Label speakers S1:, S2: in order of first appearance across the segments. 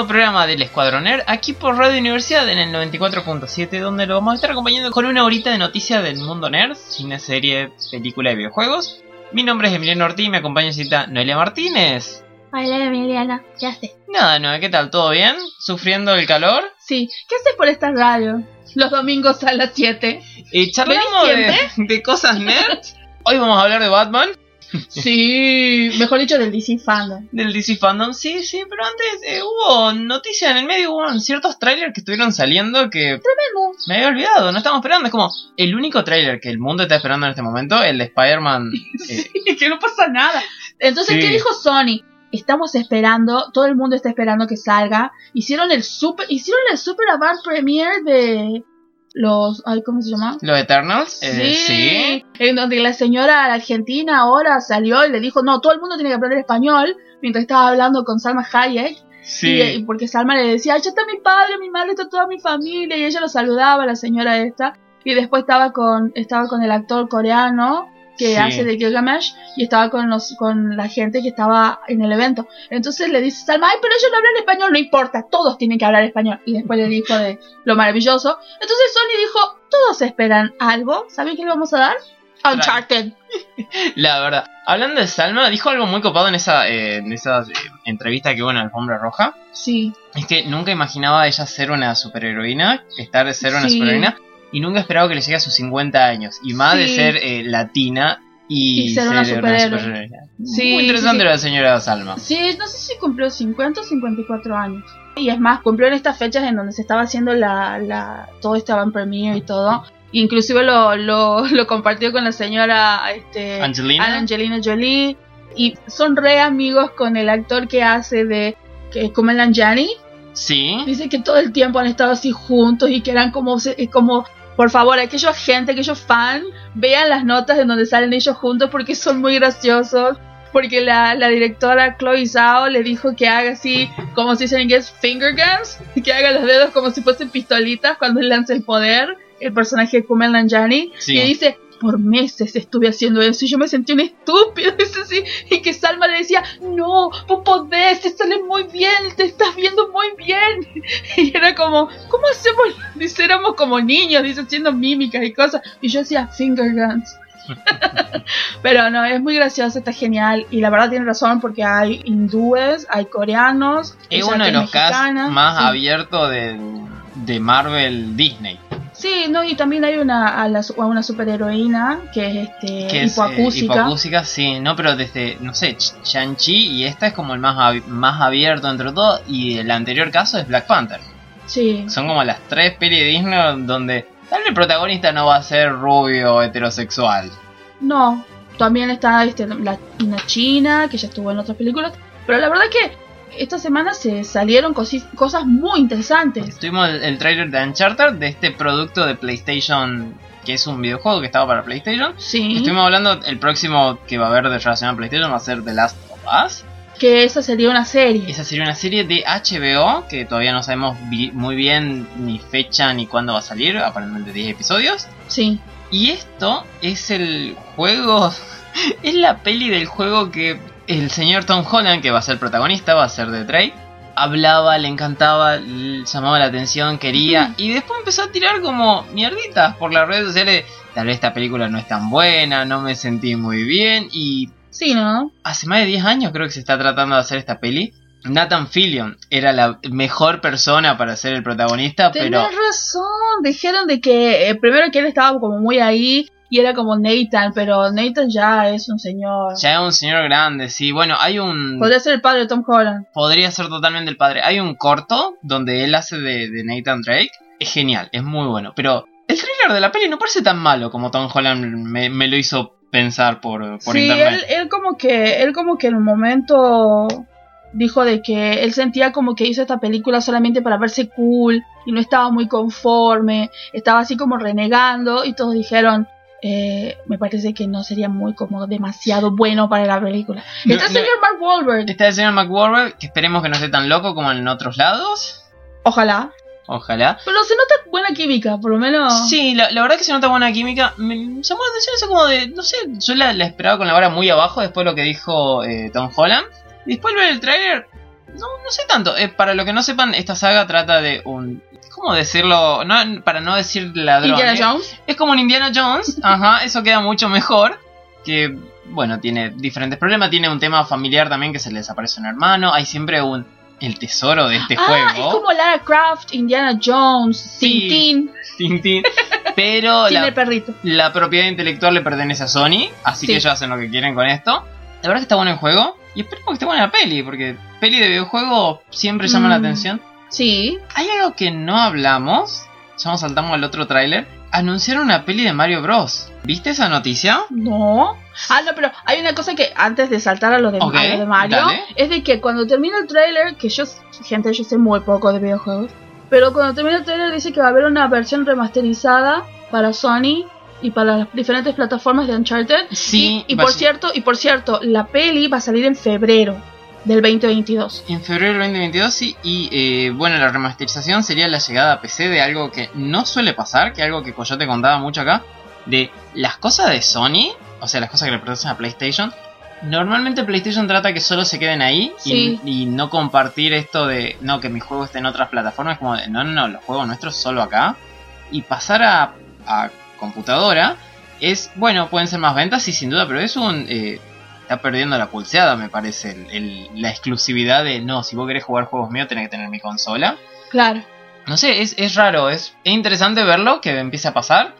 S1: Nuevo programa del Escuadroner, aquí por Radio Universidad en el 94.7, donde lo vamos a estar acompañando con una horita de noticias del mundo nerd, cine, serie, película y videojuegos. Mi nombre es Emiliano Ortiz y me acompaña cita Noelia Martínez.
S2: Hola Emiliana, ¿qué haces?
S1: Nada, Noe, ¿qué tal? ¿Todo bien? ¿Sufriendo el calor?
S2: Sí, ¿qué haces por esta radio? Los domingos a las 7.
S1: Y charlamos de, de cosas nerd. Hoy vamos a hablar de Batman,
S2: Sí, mejor dicho del DC Fandom.
S1: del DC Fandom. Sí, sí, pero antes eh, hubo noticias en el medio, hubo ciertos trailers que estuvieron saliendo que
S2: Tremendo.
S1: me había olvidado, no estamos esperando. Es como el único trailer que el mundo está esperando en este momento, el de Spider-Man. eh,
S2: Sí, que no pasa nada. Entonces,
S1: Sí.
S2: ¿qué dijo Sony? Estamos esperando, todo el mundo está esperando que salga. Hicieron el super, hicieron el super avant premiere de los, ay, ¿cómo se llama?
S1: los Eternals. eh, sí.
S2: en donde la señora argentina ahora salió y le dijo, no, todo el mundo tiene que aprender español, mientras estaba hablando con Salma Hayek.
S1: Sí.
S2: Y, y porque Salma le decía, ya está mi padre, mi madre, está toda mi familia, y ella lo saludaba, la señora esta. Y después estaba con, estaba con el actor coreano que
S1: Sí.
S2: hace de Gilgamesh y estaba con los, con la gente que estaba en el evento. Entonces le dice Salma, ay, pero ellos no hablan español, no importa, todos tienen que hablar español. Y después le dijo de lo maravilloso. Entonces Sony dijo, todos esperan algo, ¿saben qué le vamos a dar? Uncharted.
S1: La verdad. Hablando de Salma, dijo algo muy copado en esa, eh, en esa eh, entrevista que hubo en Alfombra Roja.
S2: Sí,
S1: Es que nunca imaginaba ella ser una superheroína, estar de ser una
S2: Sí.
S1: superheroína, y nunca esperaba que le llegue a sus 50 años. Y más de
S2: Sí.
S1: ser eh, latina y,
S2: Y ser una superhéroe. Sí,
S1: Muy interesante
S2: sí,
S1: la señora Salma.
S2: Sí, no sé si cumplió 50 o 54 años. Y es más, cumplió en estas fechas en donde se estaba haciendo la, la todo este avant premiere y todo. Inclusive lo, lo, lo compartió con la señora este,
S1: Angelina.
S2: Angelina Jolie. Y son re amigos con el actor que hace de que Kumail Nanjiani.
S1: Sí.
S2: Dice que todo el tiempo han estado así juntos y que eran como, como por favor, aquellos gente, aquellos fan, vean las notas en donde salen ellos juntos porque son muy graciosos. Porque la, la directora Chloe Zhao le dijo que haga así, como se dice en inglés, finger guns, que haga los dedos como si fuesen pistolitas cuando él lanza el poder, el personaje de Kumail Nanjiani.
S1: Sí.
S2: Y dice, por meses estuve haciendo eso y yo me sentí un estúpido, y que Salma le decía, no, vos podés, te sale muy bien, te estás viendo muy bien. Y era como, ¿cómo hacemos? Dice, éramos como niños, dice, haciendo mímicas y cosas. Y yo decía, finger guns. Pero no, es muy gracioso, está genial. Y la verdad tiene razón porque hay hindúes, hay coreanos.
S1: Es uno de los
S2: mexicana,
S1: más
S2: sí.
S1: abiertos de, de Marvel Disney.
S2: Sí, no, y también hay una, a la, a una superheroína que es este,
S1: Que es eh, sí, no, pero desde, no sé, Ch- Shang-Chi y esta es como el más, más abierto entre todo. Y el anterior caso es Black Panther.
S2: Sí,
S1: Son como las tres pelis de Disney donde tal vez el protagonista no va a ser rubio heterosexual.
S2: no. También está este, la, una china que ya estuvo en otras películas. Pero la verdad que esta semana se salieron cosas muy interesantes.
S1: Tuvimos el, el trailer de Uncharted, de este producto de PlayStation, que es un videojuego que estaba para PlayStation.
S2: Sí,
S1: Estuvimos hablando, el próximo que va a haber de relacionado a PlayStation va a ser The Last of Us.
S2: que esa sería una serie.
S1: Esa sería una serie de HBO, que todavía no sabemos muy bien ni fecha ni cuándo va a salir, aparentemente 10 episodios.
S2: Sí,
S1: Y esto es el juego, es la peli del juego que el señor Tom Holland, que va a ser protagonista, va a ser de Drake, hablaba, le encantaba, le llamaba la atención, quería, y después empezó a tirar como mierditas por las redes sociales. Tal vez esta película no es tan buena, no me sentí muy bien, y
S2: sí, ¿no?
S1: hace más de 10 años creo que se está tratando de hacer esta peli. Nathan Fillion era la mejor persona para ser el protagonista,
S2: Tenés
S1: pero
S2: razón. Dijeron de que eh, primero que él estaba como muy ahí y era como Nathan, pero Nathan ya es un señor.
S1: ya es un señor grande, sí. Bueno, hay un...
S2: Podría ser el padre de Tom Holland.
S1: podría ser totalmente el padre. Hay un corto donde él hace de, de Nathan Drake. Es genial, es muy bueno. Pero el trailer de la peli no parece tan malo como Tom Holland me, me lo hizo pensar por, por
S2: sí,
S1: internet.
S2: él, él como que, él como que en un momento dijo de que él sentía como que hizo esta película solamente para verse cool y no estaba muy conforme, estaba así como renegando y todos dijeron, eh, me parece que no sería muy como demasiado bueno para la película.
S1: No,
S2: Está el
S1: no.
S2: señor Mark Wahlberg,
S1: Está el señor Mark Wahlberg, que esperemos que no esté tan loco como en otros lados.
S2: ojalá.
S1: Ojalá.
S2: Pero se nota buena química, por lo menos.
S1: Sí, la, la verdad que se nota buena química. Me llamó la atención eso como de, no sé, yo la, la esperaba con la vara muy abajo después de lo que dijo eh, Tom Holland. Después ver el tráiler, no, no sé tanto. Eh, para lo que no sepan, esta saga trata de un... ¿Cómo decirlo? No, para no decir ladrón.
S2: Indiana
S1: eh.
S2: Jones.
S1: Es como un Indiana Jones, ajá, eso queda mucho mejor. Que, bueno, tiene diferentes problemas. Tiene un tema familiar también que se le desaparece un hermano. Hay siempre un... El tesoro de este
S2: ah,
S1: juego.
S2: es como Lara Croft, Indiana Jones,
S1: Sí.
S2: Tintín.
S1: Tintín. Pero la,
S2: el perrito.
S1: la propiedad intelectual le pertenece a Sony, así
S2: Sí.
S1: que ellos hacen lo que quieren con esto. La verdad que está bueno el juego y esperemos que esté buena la peli, porque peli de videojuego siempre llama la
S2: Mm.
S1: atención.
S2: Sí.
S1: Hay algo que no hablamos, ya nos saltamos al otro tráiler. Anunciaron una peli de Mario Bros. ¿Viste esa noticia?
S2: No. Ah, no, pero hay una cosa que antes de saltar a lo de,
S1: Ok,
S2: a lo de Mario,
S1: dale.
S2: es de que cuando termina el trailer, que yo, gente, yo sé muy poco de videojuegos, pero cuando termina el trailer dice que va a haber una versión remasterizada para Sony y para las diferentes plataformas de Uncharted.
S1: Sí,
S2: Y, por cierto, y por cierto, la peli va a salir en febrero del 2022.
S1: En febrero del 2022 sí, y eh, bueno, la remasterización sería la llegada a PC de algo que no suele pasar, que algo que Coyote contaba mucho acá, de las cosas de Sony, o sea, las cosas que le pertenecen a PlayStation. Normalmente PlayStation trata que solo se queden ahí y- no compartir esto de, no, que mi juego esté en otras plataformas, como de, no, no, no, los juegos nuestros solo acá. Y pasar a, a computadora es, bueno, pueden ser más ventas, sí, sin duda, pero es un... eh, está perdiendo la pulseada, me parece, el- el- la exclusividad de, no, si vos querés jugar juegos míos tenés que tener mi consola.
S2: Claro.
S1: No sé, es, es raro, es, es interesante verlo, que empiece a pasar.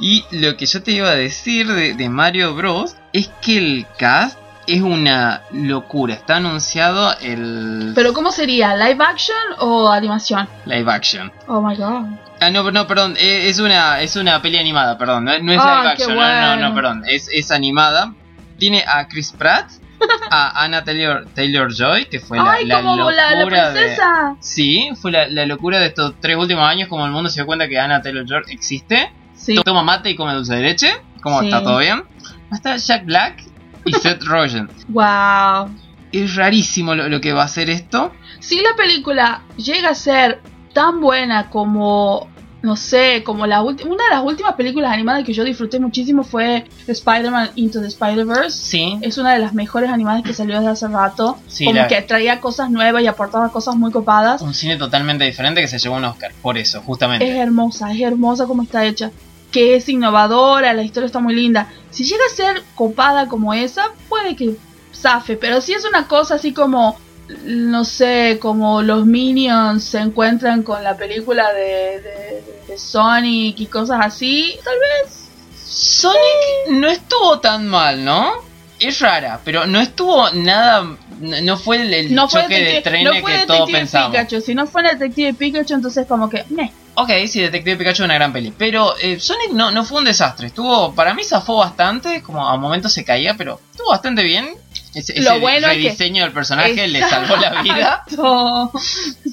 S1: Y lo que yo te iba a decir de, de Mario Bros. es que el cast es una locura. Está anunciado el
S2: Pero ¿cómo sería? ¿Live action o animación?
S1: live action.
S2: Oh my god.
S1: Ah, no, no, perdón, eh, es una, es una peli animada, perdón, no, no es
S2: Ah,
S1: live
S2: qué
S1: action, no, no, no,
S2: bueno.
S1: perdón, es, es animada. Tiene a Chris Pratt, a Anna Taylor, Taylor Joy, que fue la,
S2: Ay,
S1: la
S2: como la, la
S1: locura de. Sí, fue la, la locura de estos tres últimos años, como el mundo se dio cuenta que Anna Taylor Joy existe.
S2: Sí.
S1: Toma mate y come dulce de leche. ¿Cómo
S2: Sí.
S1: está? ¿Todo bien? Estar Jack Black y Seth Rogen.
S2: Wow.
S1: Es rarísimo lo, lo que va a hacer esto.
S2: Si la película llega a ser tan buena como, no sé, como la última, una de las últimas películas animadas que yo disfruté muchísimo fue Spider-Man Into the Spider-Verse.
S1: Sí,
S2: Es una de las mejores animadas que salió desde hace rato.
S1: Sí,
S2: como
S1: la-
S2: que traía cosas nuevas y aportaba cosas muy copadas.
S1: un cine totalmente diferente que se llevó un Oscar. Por eso, justamente.
S2: Es hermosa, es hermosa como está hecha. Que es innovadora, la historia está muy linda. Si llega a ser copada como esa, puede que zafe. Pero si es una cosa así como, no sé, como los Minions se encuentran con la película de, de- de Sonic y cosas así, tal vez.
S1: Sonic no estuvo tan mal, ¿no? Es rara, pero no estuvo nada. No fue el, el
S2: No fue
S1: choque de
S2: Detective,
S1: trenes
S2: no fue
S1: que todos pensamos.
S2: Pikachu. Si no fue Detective Pikachu, entonces como que, meh.
S1: Ok, sí, Detective Pikachu es una gran peli. Pero eh, Sonic no, no fue un desastre. Estuvo, para mí zafó bastante, como a momentos se caía, pero estuvo bastante bien. Ese,
S2: Lo bueno es que-
S1: rediseño del personaje le salvó la vida.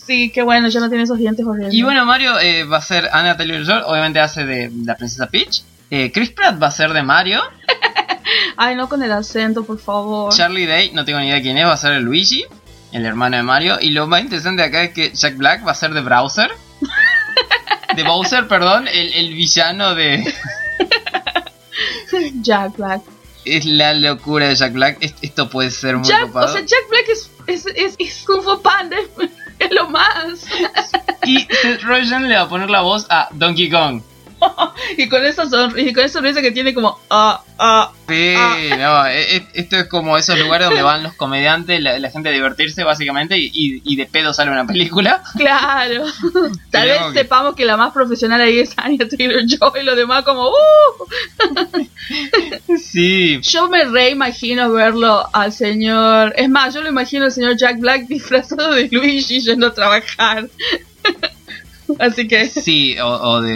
S2: Sí, qué bueno, ya no tiene esos dientes horribles.
S1: Y bueno, Mario eh, va a ser Anna Taylor-Joy, obviamente hace de la princesa Peach. Eh, Chris Pratt va a ser de Mario.
S2: Ay, no con el acento, por favor.
S1: Charlie Day, no tengo ni idea quién es, va a ser el Luigi, el hermano de Mario. Y lo más interesante acá es que Jack Black va a ser de Browser. De Bowser, perdón, el, el villano de...
S2: Jack Black.
S1: Es la locura de Jack Black. Es- Esto puede ser muy
S2: Jack,
S1: copado.
S2: o sea, Jack Black es, es, es, es Kung Fu Panda, es lo más.
S1: Y Seth Rogen le va a poner la voz a Donkey Kong.
S2: y con esa sonrisa, y con esa sonrisa que tiene como ah, ah.
S1: Sí,
S2: Ah.
S1: no, e- e- esto es como esos lugares donde van los comediantes, la, la gente a divertirse básicamente y, de pedo sale una película.
S2: Claro. Tal vez
S1: que-
S2: sepamos que la más profesional ahí es Anya Taylor Joy y los demás como uh.
S1: Sí.
S2: Yo me reimagino verlo al señor. Es más, yo lo imagino al señor Jack Black disfrazado de Luigi yendo a trabajar. Así que
S1: Sí, o, o de,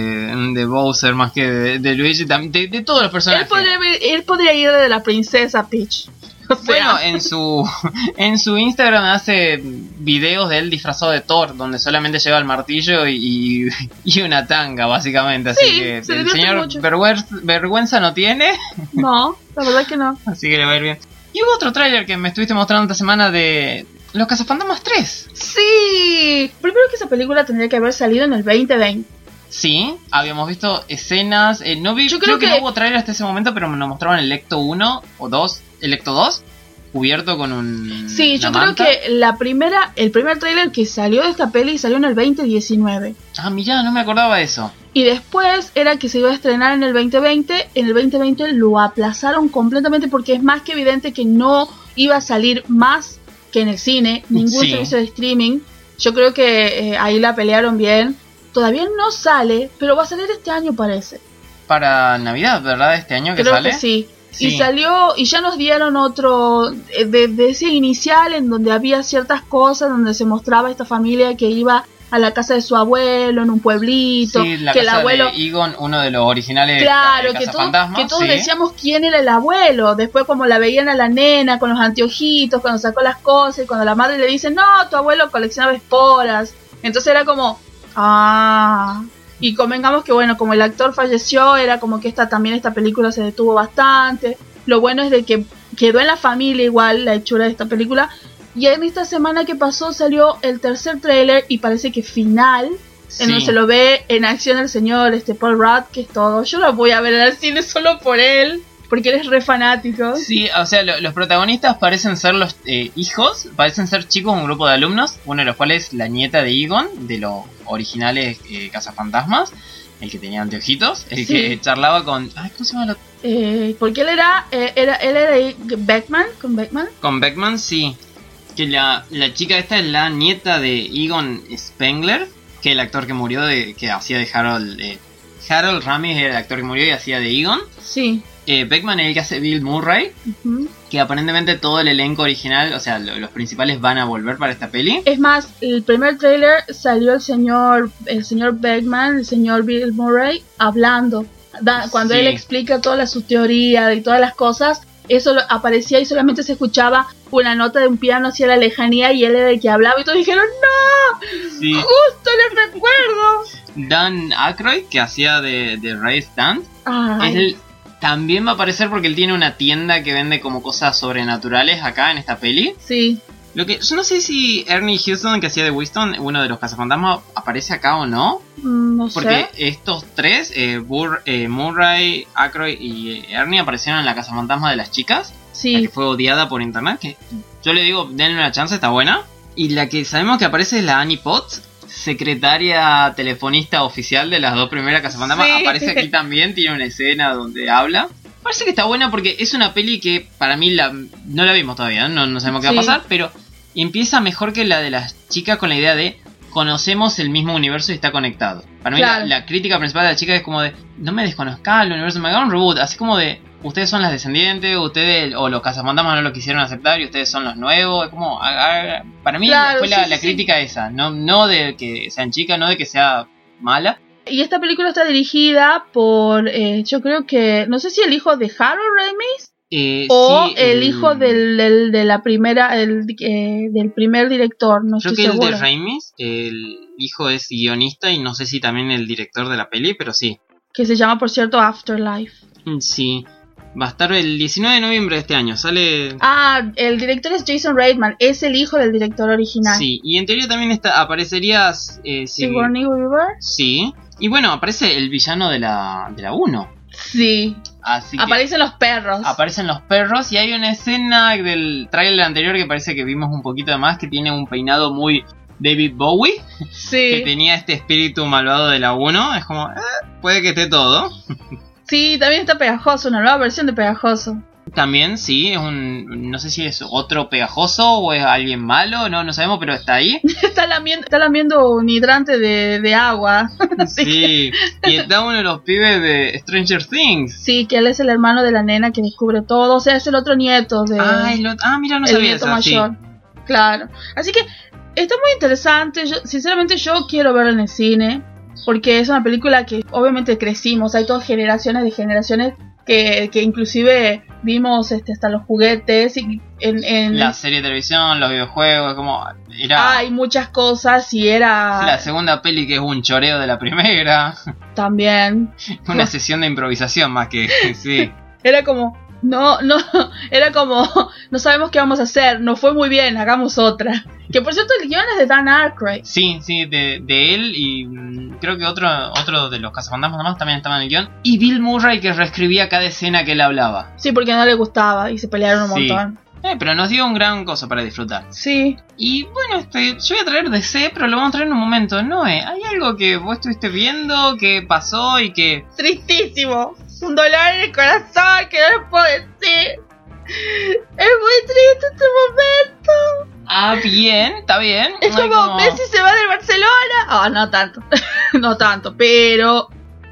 S1: de Bowser más que de, de Luigi, de, de todos los
S2: él
S1: personajes.
S2: podría, él podría ir de la princesa Peach. O sea,
S1: Bueno, en su en su Instagram hace videos de él disfrazado de Thor, donde solamente lleva el martillo y, y una tanga, básicamente. Así
S2: Sí,
S1: que
S2: se
S1: el señor vergüenza, vergüenza no tiene,
S2: no, la verdad que no.
S1: así que le va a ir bien. Y hubo otro tráiler que me estuviste mostrando esta semana de Los Cazafantasmas 3.
S2: Sí, primero que esa película tendría que haber salido en el 2020.
S1: Sí, habíamos visto escenas. eh, no vi,
S2: Yo
S1: creo,
S2: creo
S1: que,
S2: que-
S1: no hubo trailer hasta ese momento, pero nos mostraban el Ecto 1 o 2, el Ecto 2, cubierto con un.
S2: Sí, yo creo
S1: manta.
S2: que la primera, el primer tráiler que salió de esta peli salió en el 2019.
S1: Ah, mirá, no me acordaba de eso.
S2: Y después era que se iba a estrenar en el 2020. En el 2020 lo aplazaron completamente porque es más que evidente que no iba a salir más que en el cine, ningún
S1: Sí.
S2: servicio de streaming. Yo creo que eh, ahí la pelearon bien. Todavía no sale, pero va a salir este año parece.
S1: Para Navidad, ¿verdad? Este año que
S2: Creo
S1: sale.
S2: que sí.
S1: Sí.
S2: Y salió, y ya nos dieron otro, eh, de, de ese inicial en donde había ciertas cosas, donde se mostraba esta familia que iba a la casa de su abuelo en un pueblito,
S1: Sí, la
S2: que el
S1: casa
S2: abuelo...
S1: de Egon, uno de los originales
S2: Claro,
S1: de
S2: que, todo-
S1: Cazafantasmas,
S2: que todos
S1: sí.
S2: decíamos quién era el abuelo. Después, como la veían a la nena con los anteojitos, cuando sacó las cosas, y cuando la madre le dice, no, tu abuelo coleccionaba esporas. Entonces era como, ah. Y convengamos que, bueno, como el actor falleció, era como que esta también esta película se detuvo bastante. Lo bueno es de que quedó en la familia igual la hechura de esta película. Y en esta semana que pasó salió el tercer tráiler y parece que final
S1: Sí.
S2: en donde se lo ve en acción el señor este Paul Rudd, que es todo. Yo lo voy a ver en el cine solo por él, porque él es re fanático.
S1: Sí, o sea, lo- los protagonistas parecen ser los eh, hijos, parecen ser chicos, un grupo de alumnos, uno de los cuales la nieta de Egon, de los originales eh, Cazafantasmas, el que tenía anteojitos, el
S2: Sí.
S1: que charlaba con... Ay, ¿cómo se llama? la-
S2: Eh, porque él era, eh, era, él era Beckman, con Beckman.
S1: Con Beckman, sí. Que la, la chica esta es la nieta de Egon Spengler, que el actor que murió, de que hacía de Harold... eh, Harold Ramis era el actor que murió y hacía de Egon.
S2: Sí.
S1: Eh, Beckman es el que hace Bill Murray,
S2: ujú.
S1: que aparentemente todo el elenco original, o sea, lo- los principales van a volver para esta peli.
S2: Es más, el primer trailer salió el señor, el señor Beckman, el señor Bill Murray, hablando. Da- cuando
S1: Sí.
S2: él explica toda la, su teoría y todas las cosas, eso lo- aparecía y solamente se escuchaba una nota de un piano hacia la lejanía y él era el que hablaba y todos dijeron, ¡No!
S1: Sí.
S2: ¡Justo les recuerdo!
S1: Dan Aykroyd, que hacía de, de Ray Stand, él también va a aparecer porque él tiene una tienda que vende como cosas sobrenaturales acá en esta peli.
S2: sí.
S1: Lo que yo no sé si Ernie Houston, que hacía de Winston, uno de los cazafantasmas, aparece acá o no.
S2: Mm, No
S1: Porque
S2: sé.
S1: estos tres, eh, Burr- eh, Murray, Aykroyd y eh, Ernie, aparecieron en la cazafantasma de las chicas. La
S2: Sí.
S1: que fue odiada por internet. Que yo le digo, denle una chance, está buena. Y la que sabemos que aparece es la Annie Potts, secretaria telefonista oficial de las dos primeras cazafantasmas.
S2: Sí.
S1: Aparece aquí también, tiene una escena donde habla. Parece que está buena porque es una peli que para mí la, no la vimos todavía, no, no sabemos qué va a pasar, pero empieza mejor que la de las chicas con la idea de conocemos el mismo universo y está conectado. Para mí
S2: Claro.
S1: la, la crítica principal de la chica es como de no me desconozca el universo, me haga un reboot, así como de ustedes son las descendientes, ustedes o los cazafantasmas no lo quisieron aceptar y ustedes son los nuevos, es como para mí
S2: Claro,
S1: fue la,
S2: sí,
S1: la
S2: sí,
S1: crítica esa, no no de que sean chicas, no de que sea mala.
S2: Y esta película está dirigida por, eh, yo creo que, no sé si el hijo de Harold Ramis
S1: Eh,
S2: o
S1: sí,
S2: el hijo del, del- de la primera, el, eh, del primer director, no
S1: Creo
S2: estoy
S1: que el
S2: segura.
S1: de Ramis, el hijo es guionista y no sé si también el director de la peli, pero sí.
S2: Que se llama, por cierto, Afterlife.
S1: Mm, Sí. Va a estar el 19 de noviembre de este año. Sale.
S2: Ah, el director es Jason Reitman, es el hijo del director original.
S1: Sí, y en teoría también está, aparecería. Eh,
S2: Sigourney Weaver.
S1: sí. Y bueno, aparece el villano de la, de la 1.
S2: Sí.
S1: Así que
S2: Aparecen los perros.
S1: aparecen los perros. Y hay una escena del trailer anterior que parece que vimos un poquito de más. Que tiene un peinado muy David Bowie. Que tenía este espíritu malvado de la 1. Es como, eh, puede que esté todo.
S2: Sí, también está pegajoso, una nueva versión de pegajoso.
S1: También, sí, es un. No sé si es otro pegajoso o es alguien malo, no, no sabemos, pero está ahí.
S2: está, lamiendo, está lamiendo un hidrante de, de agua.
S1: Sí, y está uno de los pibes de Stranger Things.
S2: Sí, que él es el hermano de la nena que descubre todo. O sea, es el otro nieto de.
S1: Ah, el otro- ah, mira, no
S2: el
S1: sabía
S2: nieto
S1: eso. sí.
S2: mayor. Claro. Así que está muy interesante. Yo, sinceramente, yo quiero verlo en el cine. Porque es una película que obviamente crecimos. Hay todas generaciones de generaciones que, que inclusive vimos este, hasta los juguetes y en, en
S1: La serie de televisión, los videojuegos, como era
S2: hay muchas cosas y era
S1: la segunda peli que es un choreo de la primera,
S2: también
S1: una sesión de improvisación más que sí.
S2: era como no no era como no sabemos qué vamos a hacer nos fue muy bien hagamos otra que por cierto el guion es de Dan Aykroyd
S1: Sí, sí, de, de él y mm, creo que otro, otro de los cazafantasmas nomás también estaba en el guion. Y Bill Murray que reescribía cada escena que él hablaba.
S2: sí porque no le gustaba y se pelearon un
S1: Sí.
S2: montón
S1: Eh, pero nos dio un gran cosa para disfrutar.
S2: sí
S1: Y bueno, este, yo voy a traer DC, pero lo vamos a traer en un momento. Noé, ¿hay algo que vos estuviste viendo, que pasó y que...
S2: tristísimo un dolor en el corazón que no les puedo decir es muy triste este momento
S1: Ah, bien, está bien.
S2: Es
S1: Hay
S2: como, Messi se va del Barcelona. Ah, no tanto. no tanto. Pero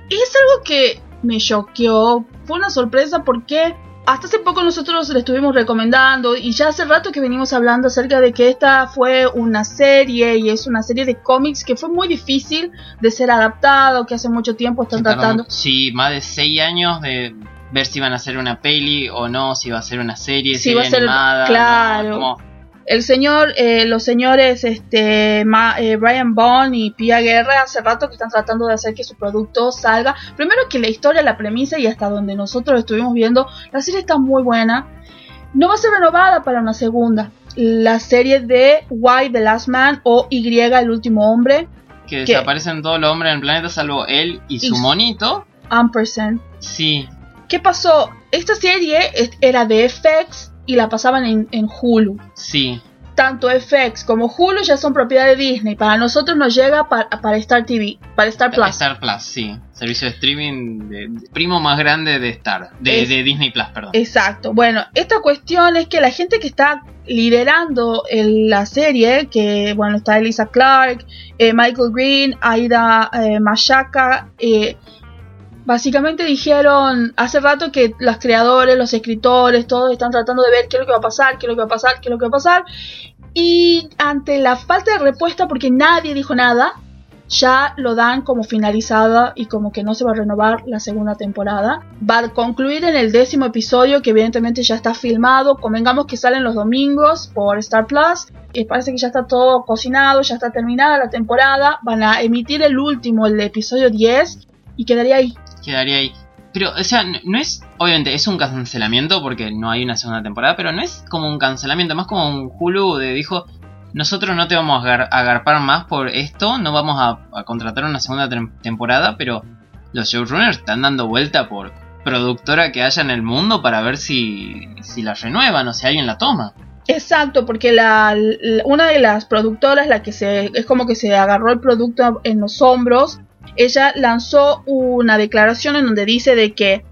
S2: es algo que me choqueó. Fue una sorpresa porque hasta hace poco nosotros le estuvimos recomendando y ya hace rato que venimos hablando acerca de que esta fue una serie y es una serie de cómics que fue muy difícil de ser adaptado, que hace mucho tiempo están tratando.
S1: Sí, más de 6 años de ver si iban a hacer una peli o no, si iba a ser una serie,
S2: Si
S1: serie
S2: va a ser-
S1: animada.
S2: claro.
S1: no, como-
S2: El señor, eh, los señores este, Ma- eh, Brian Bond y Pia Guerra hace rato que están tratando de hacer que su producto salga. Primero que la historia, la premisa y hasta donde nosotros estuvimos viendo, la serie está muy buena. No va a ser renovada para una segunda. La serie de Why the Last Man o Y el último hombre,
S1: que desaparecen todos los hombres en el planeta salvo él y su
S2: Y-
S1: monito.
S2: Ampersand.
S1: Sí,
S2: ¿Qué pasó? Esta serie era de FX y la pasaban en, en Hulu.
S1: sí.
S2: tanto FX como Hulu ya son propiedad de Disney. Para nosotros nos llega pa- para Star TV, para Star Plus.
S1: Star Plus, sí. Servicio de streaming de, de- primo más grande de Star, de,
S2: Es-
S1: de Disney Plus, perdón.
S2: Exacto. Bueno, esta cuestión es que la gente que está liderando el- la serie, que bueno, está Elisa Clark, eh, Michael Green, Aida eh, Mashaka, eh, básicamente dijeron hace rato que los creadores, los escritores, todos están tratando de ver qué es lo que va a pasar, qué es lo que va a pasar, qué es lo que va a pasar. Y ante la falta de respuesta, porque nadie dijo nada, ya lo dan como finalizada y como que no se va a renovar la segunda temporada. Va a concluir en el décimo episodio que evidentemente ya está filmado. Convengamos que salen los domingos por Star Plus. Parece que ya está todo cocinado, ya está terminada la temporada. Van a emitir el último, el episodio 10 y quedaría ahí.
S1: Quedaría ahí. Pero, o sea, no, es. Obviamente es un cancelamiento porque no hay una segunda temporada, pero no es como un cancelamiento, más como un Hulu de dijo. Nosotros no te vamos a agarpar más por esto, no vamos a, contratar una segunda tem- temporada, pero los showrunners están dando vuelta por productora que haya en el mundo para ver si, si la renuevan o si alguien la toma.
S2: Exacto, porque la- una de las productoras, la que se es como que se agarró el producto en los hombros, ella lanzó una declaración en donde dice de que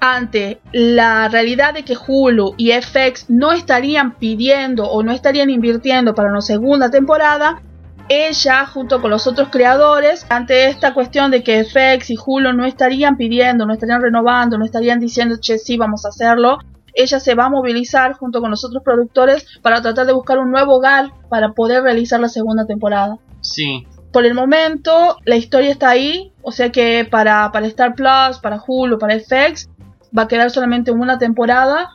S2: ante la realidad de que Hulu y FX no estarían pidiendo o no estarían invirtiendo para una segunda temporada, ella junto con los otros creadores, ante esta cuestión de que FX y Hulu no estarían pidiendo, no estarían renovando, no estarían diciendo, che, sí, vamos a hacerlo, ella se va a movilizar junto con los otros productores para tratar de buscar un nuevo hogar para poder realizar la segunda temporada.
S1: Sí,
S2: Por el momento, la historia está ahí, o sea que para, para Star Plus, para Hulu, para FX, va a quedar solamente una temporada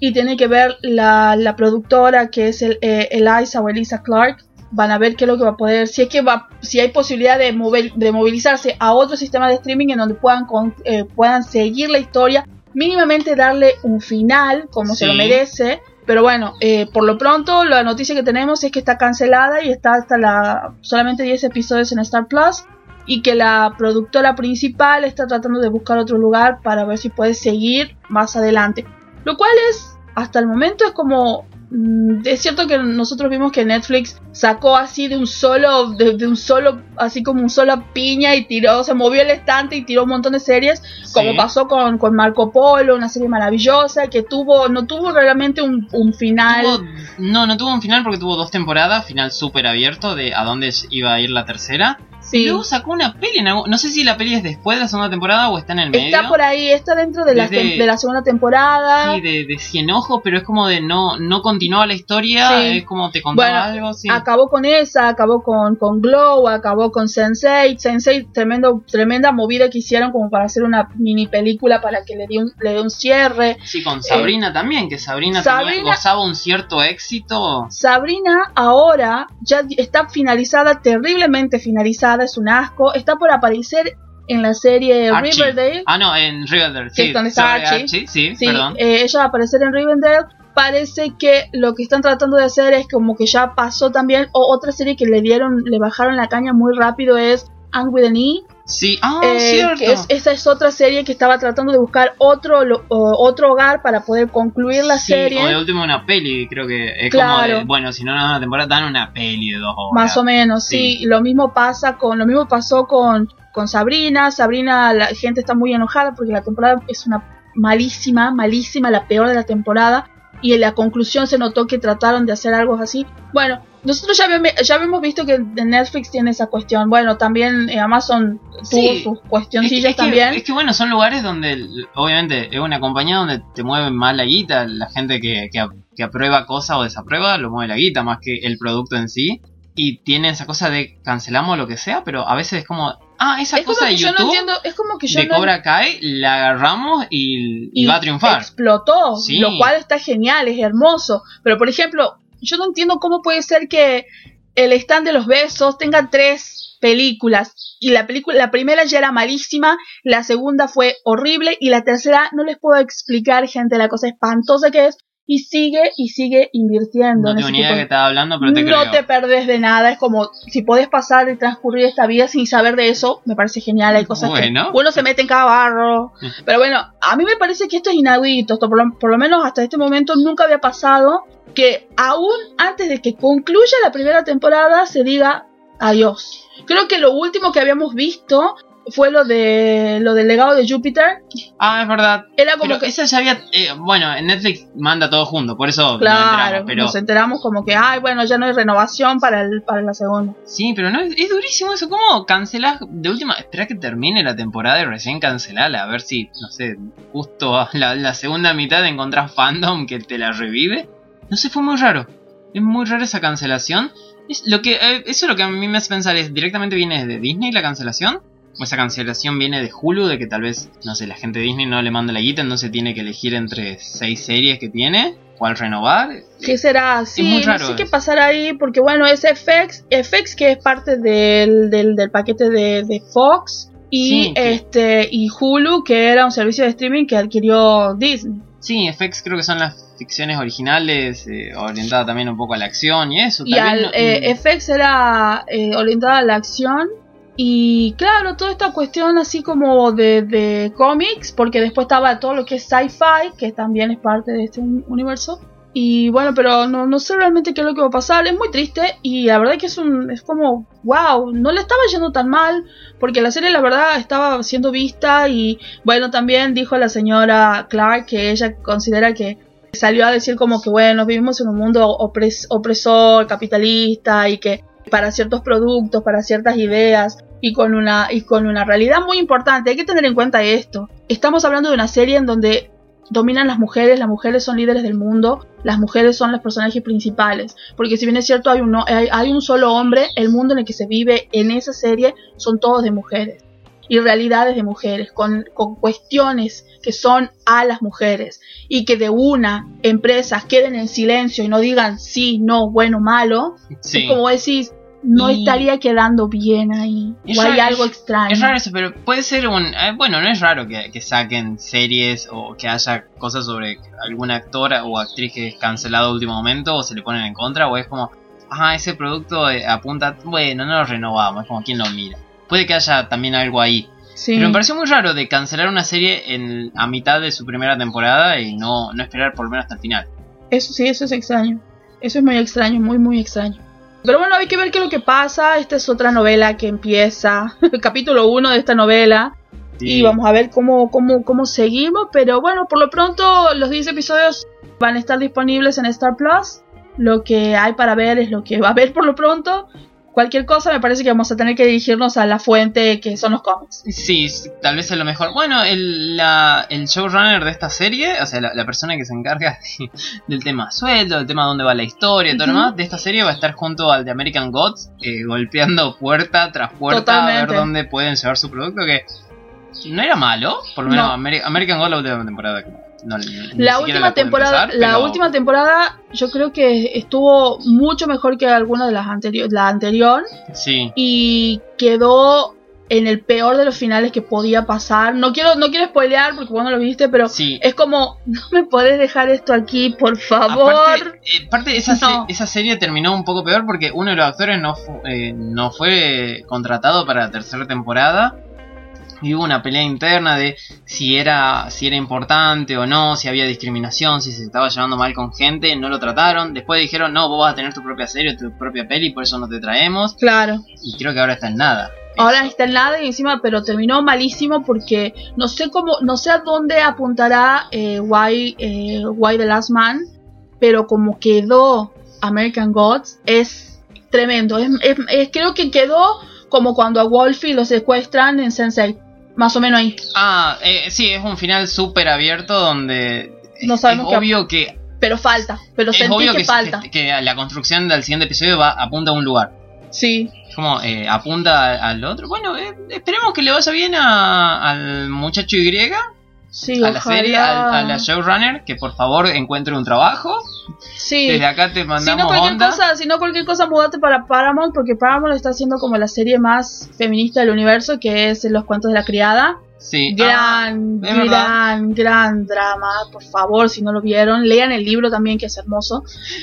S2: y tiene que ver la, la productora que es el, eh, Eliza o Elisa Clark. Van a ver qué es lo que va a poder, si es que va, si hay posibilidad de, mover, de movilizarse a otro sistema de streaming en donde puedan, con- eh, puedan seguir la historia, mínimamente darle un final como se lo merece. Pero bueno, eh, por lo pronto la noticia que tenemos es que está cancelada y está hasta la solamente 10 episodios en Star Plus y que la productora principal está tratando de buscar otro lugar para ver si puede seguir más adelante. Lo cual es, hasta el momento es como... mm, Es cierto que nosotros vimos que Netflix sacó así de un solo, de, de un solo, así como un solo piña y tiró, se movió el estante y tiró un montón de series, como pasó con, con Marco Polo, una serie maravillosa que tuvo, no tuvo realmente un, un final.
S1: Tuvo- no, no tuvo un final porque tuvo dos temporadas, final súper abierto de a dónde iba a ir la tercera.
S2: Sí.
S1: Y luego sacó una peli, en algún- no sé si la peli es después de la segunda temporada o está en el medio.
S2: Está por ahí, está dentro de la,
S1: Desde-
S2: de la segunda temporada.
S1: Sí, de, de Cien Ojos, pero es como de no, no continuaba la historia,
S2: Sí.
S1: es como te contaba
S2: Bueno,
S1: algo, sí.
S2: Acabó con esa, acabó con, con Glow, acabó con Sensei. Sensei, tremendo, tremenda movida que hicieron como para hacer una mini película para que le dé un, le dé un cierre.
S1: Sí, con Sabrina también, que Sabrina, tenía-
S2: Sabrina-
S1: gozaba un cierto éxito.
S2: Sabrina ahora ya está finalizada, terriblemente finalizada, es un asco. Está por aparecer en la serie
S1: Archie.
S2: Riverdale.
S1: Ah, no, en Riverdale,
S2: Sí,
S1: sí.
S2: donde está
S1: sobre
S2: Archie.
S1: sí,
S2: Sí,
S1: perdón.
S2: eh, ella va a aparecer en Rivendell. Parece que lo que están tratando de hacer es como que ya pasó también. O otra serie que le dieron, le bajaron la caña muy rápido es Anne with an E.
S1: Sí, ah,
S2: eh,
S1: cierto.
S2: que es- esa es otra serie que estaba tratando de buscar otro lo- otro hogar para poder concluir la
S1: Sí,
S2: serie.
S1: O de último una peli, creo que es
S2: Claro.
S1: como de, bueno, si no dan una temporada, dan una peli de dos horas.
S2: Más o menos, sí.
S1: Sí.
S2: Lo mismo pasa con, lo mismo pasó con, con Sabrina. Sabrina, la gente está muy enojada porque la temporada es una malísima, malísima, la peor de la temporada. Y en la conclusión se notó que trataron de hacer algo así. Bueno, nosotros ya, habíamos- ya habíamos visto que Netflix tiene esa cuestión. Bueno, también eh, Amazon tuvo
S1: Sí.
S2: sus
S1: Es que,
S2: cuestioncillas
S1: es que-
S2: también.
S1: es que, bueno, son lugares donde obviamente es una compañía donde te mueven más la guita, la gente que, que, que aprueba cosas o desaprueba lo mueve la guita más que el producto en sí. Y tiene esa cosa de cancelamos lo que sea, pero a veces es como, ah, esa
S2: es
S1: cosa de
S2: yo no
S1: YouTube
S2: entiendo, es como que yo
S1: de
S2: no
S1: Cobra Kai la agarramos y, y va a triunfar.
S2: Explotó,
S1: Sí.
S2: lo cual está genial, es hermoso. Pero por ejemplo, yo no entiendo cómo puede ser que el stand de los besos tenga tres películas y la película la primera ya era malísima, la segunda fue horrible y la tercera no les puedo explicar, gente, la cosa espantosa que es y sigue y sigue invirtiendo
S1: No
S2: en
S1: tengo ni idea de estaba hablando, pero te
S2: no te perdés de nada, es como si podés pasar y transcurrir esta vida sin saber de eso, me parece genial, hay cosas
S1: Bueno.
S2: que uno se mete en cada barro, pero bueno, a mí me parece que esto es inaudito, esto por lo, por lo menos hasta este momento nunca había pasado que aún antes de que concluya la primera temporada se diga adiós. Creo que lo último que habíamos visto fue lo de lo del legado de Júpiter,
S1: Ah, es verdad.
S2: era como
S1: Pero
S2: que
S1: esa ya había. eh, bueno, en Netflix manda todo junto, por eso. nos
S2: Claro,
S1: enteramos, pero
S2: nos enteramos como que, ay, bueno, ya no hay renovación para, el, para la segunda.
S1: Sí, pero no, es, es durísimo eso. ¿Cómo cancelás de última? Espera que termine la temporada y recién cancelala. A ver si, no sé, justo a la, la segunda mitad encontrás fandom que te la revive. No sé, fue muy raro. Es muy rara esa cancelación. Es lo que, eh, eso es lo que a mí me hace pensar es, ¿directamente viene de Disney la cancelación? ¿O esa cancelación viene de Hulu? De que tal vez, no sé, la gente de Disney no le manda la guita, entonces tiene que elegir entre seis series que tiene. ¿Cuál renovar?
S2: ¿Qué será? Sí,
S1: muy
S2: no
S1: raro
S2: qué pasará ahí, porque bueno, es FX, FX que es parte del, del, del paquete de, de Fox, y
S1: Sí,
S2: este y Hulu, que era un servicio de streaming que adquirió Disney.
S1: Sí, FX creo que son las ficciones originales, eh, orientada también un poco a la acción y eso.
S2: Y al,
S1: no-
S2: eh, FX era eh, orientada a la acción. Y claro, toda esta cuestión así como de, de cómics, porque después estaba todo lo que es sci-fi, que también es parte de este un- universo. Y bueno, pero no, no sé realmente qué es lo que va a pasar. Es muy triste y la verdad que es un es como, wow, no le estaba yendo tan mal, porque la serie la verdad estaba siendo vista y bueno, también dijo la señora Clark que ella considera que salió a decir como que bueno, vivimos en un mundo opres- opresor, capitalista y que para ciertos productos, para ciertas ideas y con una y con una realidad muy importante, hay que tener en cuenta esto. Estamos hablando de una serie en donde dominan las mujeres, las mujeres son líderes del mundo, las mujeres son los personajes principales, porque si bien es cierto hay un, hay, hay un solo hombre, el mundo en el que se vive en esa serie son todos de mujeres. Y realidades de mujeres, con, con cuestiones que son a las mujeres. Y que de una empresas queden en silencio y no digan sí, no, bueno, malo,
S1: sí.
S2: es como decís, no
S1: Y-
S2: estaría quedando bien ahí,
S1: Es
S2: o hay
S1: raro,
S2: algo extraño.
S1: Es raro eso, pero puede ser un... eh, bueno, no es raro que, que saquen series o que haya cosas sobre alguna actora o actriz que es cancelado a último momento o se le ponen en contra o es como, ajá, ese producto eh, apunta, bueno, no lo renovamos, es como quien lo mira. Puede que haya también algo ahí.
S2: Sí.
S1: Pero me pareció muy raro de cancelar una serie en, a mitad de su primera temporada y no, no esperar por lo menos hasta el final.
S2: Eso sí, eso es extraño. Eso es muy extraño, muy, muy extraño. Pero bueno, hay que ver qué es lo que pasa. Esta es otra novela que empieza, el capítulo 1 de esta novela. Y vamos a ver cómo, cómo, cómo seguimos. Pero bueno, por lo pronto los 10 episodios van a estar disponibles en Star Plus. Lo que hay para ver es lo que va a haber por lo pronto. Cualquier cosa me parece que vamos a tener que dirigirnos a la fuente que son los cómics.
S1: Sí, tal vez es lo mejor. Bueno, el, la, el showrunner de esta serie, o sea, la, persona que se encarga del tema sueldo, del tema dónde va la historia y todo lo demás, de esta serie va a estar junto al de American Gods, eh, golpeando puerta tras puerta a ver dónde pueden llevar su producto, que no era malo, por lo menos American Gods la última temporada
S2: la última temporada, la última temporada yo creo que estuvo mucho mejor que alguna de las anteriores, la anterior.
S1: Sí.
S2: Y quedó en el peor de los finales que podía pasar. No quiero, no quiero spoilear porque vos no lo viste, pero es como, no me podés dejar esto aquí, por favor.
S1: Aparte, eh, esa, esa, serie terminó un poco peor porque uno de los actores no, eh, no fue contratado para la tercera temporada y hubo una pelea interna de si era, si era importante o no, si había discriminación, si se estaba llevando mal con gente, no lo trataron. Después dijeron, no, vos vas a tener tu propia serie, tu propia peli, por eso no te traemos.
S2: Claro.
S1: Y creo que ahora está en nada.
S2: Ahora está en nada y encima, pero terminó malísimo porque no sé cómo, no sé a dónde apuntará eh, Why, eh, Why the Last Man, pero como quedó American Gods es tremendo. Es, creo que quedó como cuando a Wolfie lo secuestran en Sensei. Más o menos ahí.
S1: Ah, eh, sí, es un final súper abierto donde no sabemos es obvio que...
S2: Pero falta, pero es obvio que, falta.
S1: Que, la construcción del siguiente episodio va apunta a un lugar.
S2: Sí.
S1: Como eh, apunta al otro. Bueno, eh, esperemos que le vaya bien al muchacho Y
S2: Sí,
S1: a la serie, a, la showrunner, que por favor encuentre un trabajo.
S2: Sí.
S1: Desde acá te mandamos si no
S2: cualquier
S1: onda.
S2: Cosa, si no cualquier cosa, mudate para Paramount, porque Paramount está haciendo como la serie más feminista del universo, que es Los Cuentos de la Criada.
S1: Sí.
S2: Gran, ah, gran, gran drama. Por favor, si no lo vieron, lean el libro también, que es hermoso.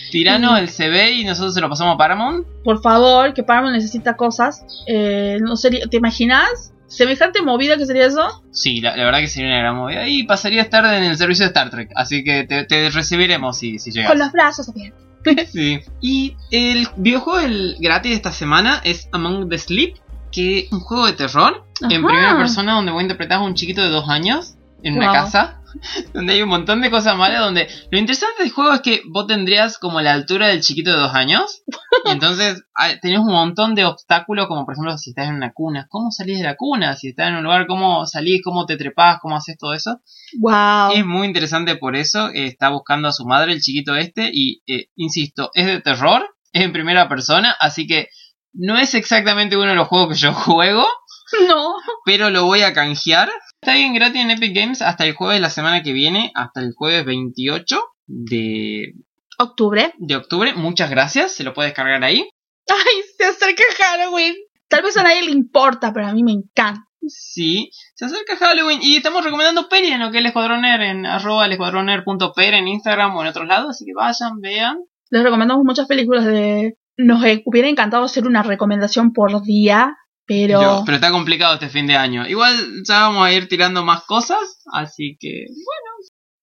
S1: Tirano el CB y nosotros se lo pasamos a Paramount.
S2: Por favor, que Paramount necesita cosas. Eh, no sería, ¿Te imaginas? ¿Semejante movida que sería eso?
S1: Sí, la, verdad que sería una gran movida. Y pasaría a estar en el servicio de Star Trek. Así que te, recibiremos si, si llegas.
S2: Con los brazos abiertos.
S1: sí. Y el videojuego el gratis de esta semana es Among the Sleep, que es un juego de terror en primera persona donde voy a interpretar a un chiquito de dos años en una casa donde hay un montón de cosas malas, donde lo interesante del juego es que vos tendrías como la altura del chiquito de dos años, y entonces tenés un montón de obstáculos, como por ejemplo si estás en una cuna, ¿cómo salís de la cuna? Si estás en un lugar, ¿cómo salís? ¿Cómo te trepás? ¿Cómo haces todo eso?
S2: Wow.
S1: Es muy interesante por eso, está buscando a su madre el chiquito este, y eh, insisto, es de terror, es en primera persona, así que no es exactamente uno de los juegos que yo juego.
S2: No.
S1: Pero lo voy a canjear Está bien gratis en Epic Games hasta el jueves de la semana que viene, hasta el jueves 28 de
S2: octubre.
S1: De octubre, muchas gracias, se lo puede descargar ahí.
S2: Ay, se acerca Halloween. Tal vez a nadie le importa, pero a mí me encanta.
S1: Sí, se acerca Halloween y estamos recomendando peli en lo que es el Escuadroner en arroba el en Instagram o en otros lados, así que vayan, vean.
S2: Les recomendamos muchas películas de... Nos hubiera encantado hacer una recomendación por día, pero...
S1: pero está complicado este fin de año. Igual ya vamos a ir tirando más cosas, así que bueno,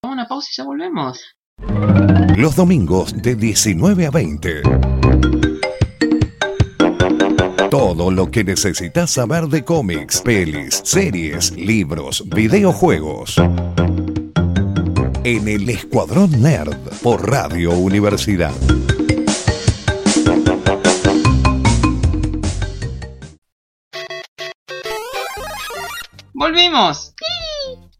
S1: vamos a una pausa y ya volvemos.
S3: Los domingos de 19 a 20. Todo lo que necesitas saber de cómics, pelis, series, libros, videojuegos. En el Escuadrón Nerd por Radio Universidad.
S1: Volvimos.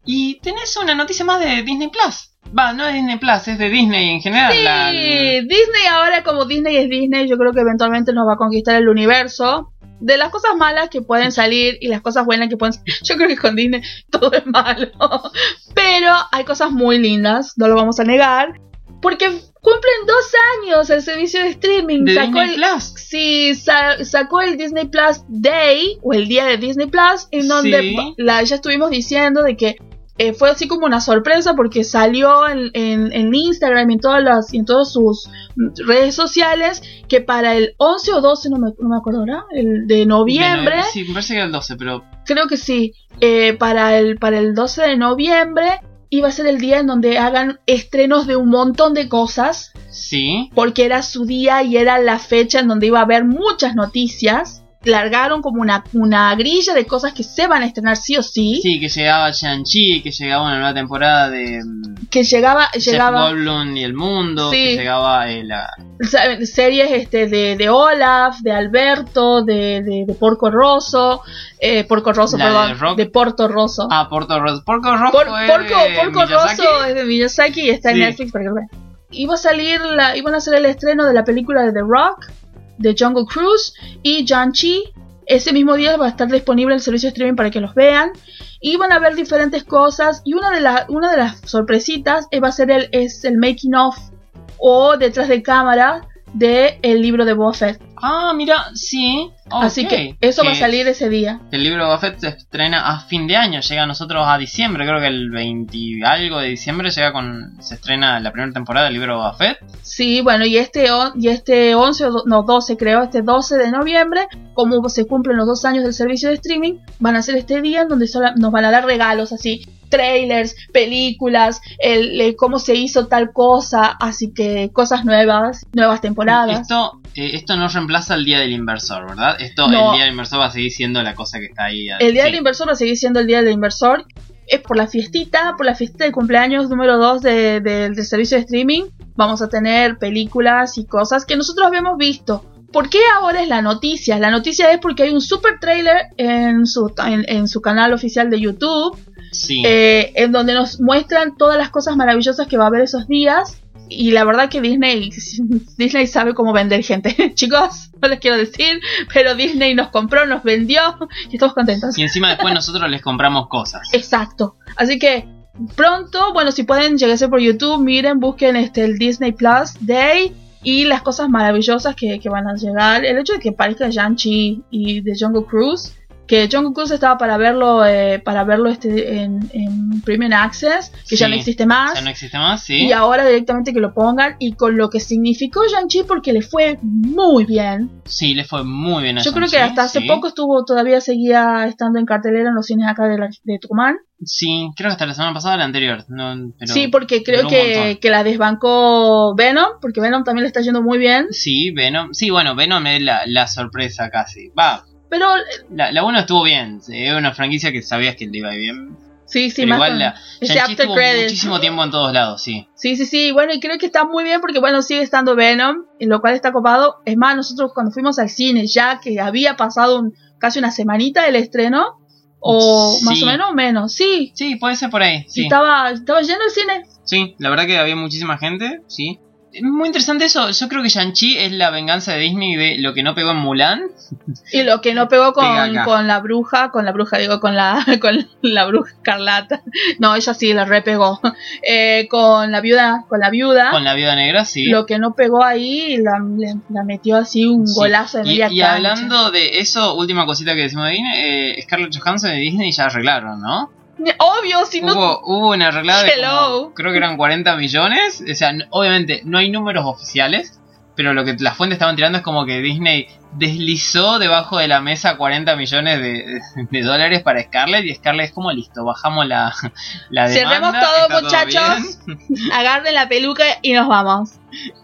S1: Y tenés una noticia más de Disney Plus. Va, no es Disney Plus, es de Disney en general.
S2: Sí, Disney ahora como Disney es Disney, yo creo que eventualmente nos va a conquistar el universo. De las cosas malas que pueden salir y las cosas buenas que pueden salir, yo creo que con Disney todo es malo. Pero hay cosas muy lindas, no lo vamos a negar. Porque cumplen dos años el servicio de streaming.
S1: ¿De Disney Plus?
S2: Sí, sacó el Disney Plus Day, o el día de Disney Plus, en donde la, ya estuvimos diciendo de que eh, fue así como una sorpresa porque salió en, en, Instagram y en todas las y en todas sus redes sociales que para el 11 o 12 no me, no me acuerdo ahora el de noviembre
S1: sí me parece que era el 12 pero
S2: creo que sí eh, para el para el 12 de noviembre iba a ser el día en donde hagan estrenos de un montón de cosas.
S1: Sí.
S2: Porque era su día y era la fecha en donde iba a haber muchas noticias. Largaron como una, una grilla de cosas que se van a estrenar sí o sí.
S1: Sí, que llegaba Shang-Chi, que llegaba una nueva temporada de mm,
S2: Que llegaba, llegaba
S1: y el mundo,
S2: Sí.
S1: que llegaba eh, la...
S2: series este, de, de Olaf, de Alberto, de, de, de Porco Rosso, eh, Porco Rosso, perdón, de Porto Rosso.
S1: Ah, Porco Rosso. Porco Rosso
S2: Por-
S1: es
S2: Porco,
S1: de
S2: Porco
S1: Miyazaki.
S2: Rosso es de Miyazaki y está en. Netflix para que. Iba a salir, la, iban a hacer el estreno de la película de The Rock, de Jungle Cruise y Shang-Chi. Ese mismo día va a estar disponible el servicio de streaming para que los vean. Y van a ver diferentes cosas. Y una de, una de las sorpresitas eh, va a ser el, es el making of o detrás de cámara de el libro de Boba Fett.
S1: Ah, mira, sí.
S2: Así que eso va a salir ese día.
S1: El libro de Boba Fett se estrena a fin de año, llega a nosotros a diciembre, creo que el 20 y algo de diciembre llega con se estrena la primera temporada del libro de Boba Fett.
S2: Sí, bueno, y este, y este 11, o do- no 12 creo, este 12 de noviembre, como se cumplen los dos años del servicio de streaming, van a ser este día en donde nos van a dar regalos así, trailers, películas, el, el cómo se hizo tal cosa, así que cosas nuevas, nuevas temporadas.
S1: Esto eh, esto no reemplaza el día del inversor, ¿verdad? Esto
S2: No.
S1: el día del inversor va a seguir siendo la cosa que está ahí.
S2: El día
S1: sí.
S2: del inversor va a seguir siendo el día del inversor. Es por la fiestita, por la fiesta de cumpleaños número 2 de- de- del servicio de streaming. Vamos a tener películas y cosas que nosotros habíamos visto. ¿Por qué ahora es la noticia? La noticia es porque hay un super trailer en su, en, en su canal oficial de YouTube,
S1: Sí.
S2: eh, en donde nos muestran todas las cosas maravillosas que va a haber esos días. Y la verdad que Disney, Disney sabe cómo vender gente. Chicos, no les quiero decir, pero Disney nos compró, nos vendió y estamos contentos.
S1: Y encima después nosotros les compramos cosas.
S2: Exacto. Así que pronto, bueno, si pueden llegarse por YouTube, miren, busquen este el Disney Plus Day y las cosas maravillosas que, que van a llegar. El hecho de que parezca Shang-Chi y de Jungle Cruise, que Jungle Cruise estaba para verlo, eh, para verlo este en, en Premium Access, que ya no existe más.
S1: Ya no existe más, sí.
S2: Y ahora directamente que lo pongan y con lo que significó Shang-Chi porque le fue muy bien.
S1: Sí, le fue muy bien a
S2: Yo creo que hasta hace
S1: sí.
S2: poco estuvo, todavía seguía estando en cartelera en los cines acá de, la- de Tucumán.
S1: Sí, creo que hasta la semana pasada la anterior. No, pero
S2: sí, porque creo que, que la desbancó Venom, porque Venom también le está yendo muy bien.
S1: Sí, Venom. Sí, bueno, Venom es la, la sorpresa casi. Va,
S2: Pero
S1: la, la 1 estuvo bien. Es una franquicia que sabías que le iba bien.
S2: sí, sí,
S1: pero
S2: más
S1: igual la, Shang-Chi
S2: after credits.
S1: muchísimo tiempo en todos lados, sí.
S2: Sí, sí, sí, bueno, y creo que está muy bien porque, bueno, sigue estando Venom, en lo cual está copado. Es más, nosotros cuando fuimos al cine, ya que había pasado un- casi una semanita del estreno, o más o menos, menos, sí.
S1: Sí, puede ser por ahí.
S2: Y
S1: Sí,
S2: estaba, estaba lleno el cine.
S1: sí la verdad que había muchísima gente, sí. Es muy interesante eso. Yo creo que Shang-Chi es la venganza de Disney de lo que no pegó en Mulan.
S2: Y lo que no pegó con, con la bruja, con la bruja, digo, con la, con la bruja escarlata. No, ella sí la repegó. Eh, con la viuda, con la viuda.
S1: Con la viuda negra, sí.
S2: Lo que no pegó ahí, la, le- la metió así un
S1: Sí.
S2: golazo de
S1: Y,
S2: media
S1: y
S2: cancha.
S1: hablando de eso, última cosita que decimos de Disney, eh, Scarlett Johansson y Disney ya arreglaron, ¿no?
S2: Obvio, si no.
S1: Hubo, hubo una arreglada de
S2: Hello.
S1: como- creo que eran 40 millones. O sea, obviamente no hay números oficiales, pero lo que las fuentes estaban tirando es como que Disney deslizó debajo de la mesa 40 millones de, de dólares para Scarlett y Scarlett es como listo, bajamos la, la
S2: Cerremos
S1: demanda.
S2: todo,
S1: está
S2: muchachos.
S1: bien.
S2: Agarren la peluca y nos vamos.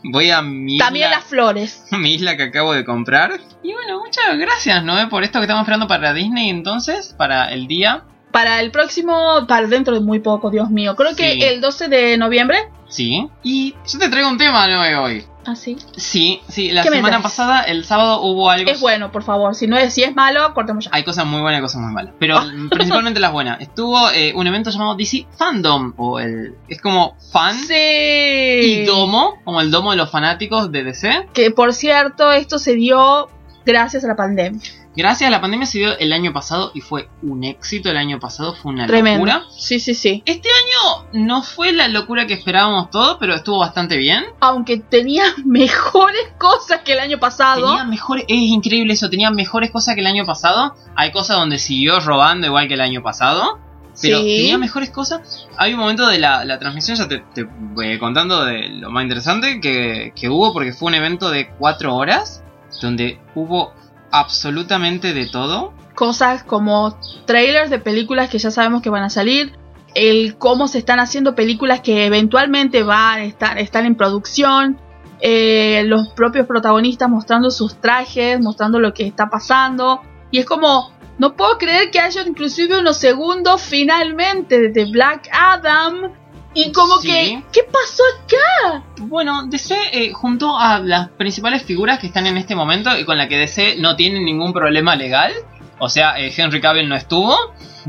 S1: Voy a mi
S2: También
S1: isla,
S2: las flores.
S1: mi isla que acabo de comprar. Y bueno, muchas gracias, Noé, por esto que estamos esperando para Disney entonces, para el día.
S2: Para el próximo, para dentro de muy poco, Dios mío. Creo que
S1: Sí.
S2: el 12 de noviembre.
S1: Sí. Y yo te traigo un tema, Noé, hoy.
S2: Así.
S1: Sí, sí, la
S2: ¿Qué me
S1: semana
S2: traes?
S1: pasada, el sábado, hubo algo.
S2: Es bueno, por favor. Si no es, si es malo, cortemos ya.
S1: Hay cosas muy buenas y cosas muy malas. Pero
S2: Ah.
S1: principalmente las buenas. Estuvo eh, un evento llamado DC Fandom. O el. Es como fan
S2: Sí.
S1: y domo. Como el domo de los fanáticos de DC.
S2: Que por cierto, esto se dio gracias a la pandemia.
S1: Gracias a la pandemia se dio el año pasado y fue un éxito. El año pasado fue una
S2: Tremendo.
S1: locura.
S2: Sí, sí, sí.
S1: Este año no fue la locura que esperábamos todos, pero estuvo bastante bien.
S2: Aunque tenía mejores cosas que el año pasado.
S1: Tenía mejores, es increíble eso, tenía mejores cosas que el año pasado. Hay cosas donde siguió robando igual que el año pasado. Pero
S2: Sí.
S1: tenía mejores cosas. Hay un momento de la, la transmisión, ya te, te voy contando de lo más interesante que, que hubo, porque fue un evento de cuatro horas, donde hubo absolutamente de todo.
S2: cosas como trailers de películas que ya sabemos que van a salir, el cómo se están haciendo películas que eventualmente van a estar, están en producción, eh, los propios protagonistas mostrando sus trajes, mostrando lo que está pasando. Y es como, no puedo creer que haya inclusive unos segundos finalmente de Black Adam. Y como
S1: Sí.
S2: que, ¿qué pasó acá?
S1: Bueno, DC eh, junto a las principales figuras que están en este momento y con la que DC no tiene ningún problema legal. O sea, eh, Henry Cavill no estuvo.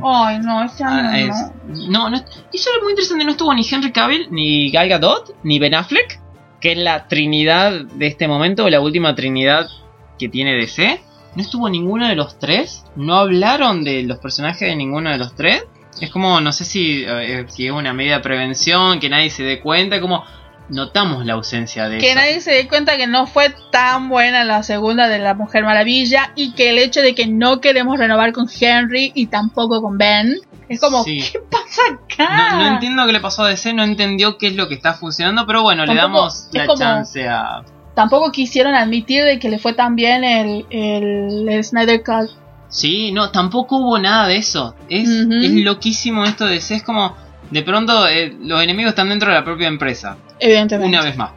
S2: Ay, no, este año
S1: Ah, es- no, no. Y eso es muy interesante, no estuvo ni Henry Cavill, ni Gal Gadot, ni Ben Affleck, que es la trinidad de este momento, la última trinidad que tiene DC. No estuvo ninguno de los tres, no hablaron de los personajes de ninguno de los tres. Es como, no sé si, eh, si es una medida de prevención, que nadie se dé cuenta, como notamos la ausencia de
S2: Que
S1: eso.
S2: nadie se dé cuenta que no fue tan buena la segunda de la Mujer Maravilla y que el hecho de que no queremos renovar con Henry y tampoco con Ben es como,
S1: Sí.
S2: ¿qué pasa acá?
S1: No, no entiendo qué le pasó a DC, no entendió qué es lo que está funcionando, pero bueno, le damos la
S2: como-
S1: chance a,
S2: Tampoco quisieron admitir de que le fue tan bien el, el, el Snyder Cut.
S1: Sí, no, tampoco hubo nada de eso. Es, es loquísimo esto de. Es como, de pronto, eh, los enemigos están dentro de la propia empresa.
S2: Evidentemente.
S1: Una vez más.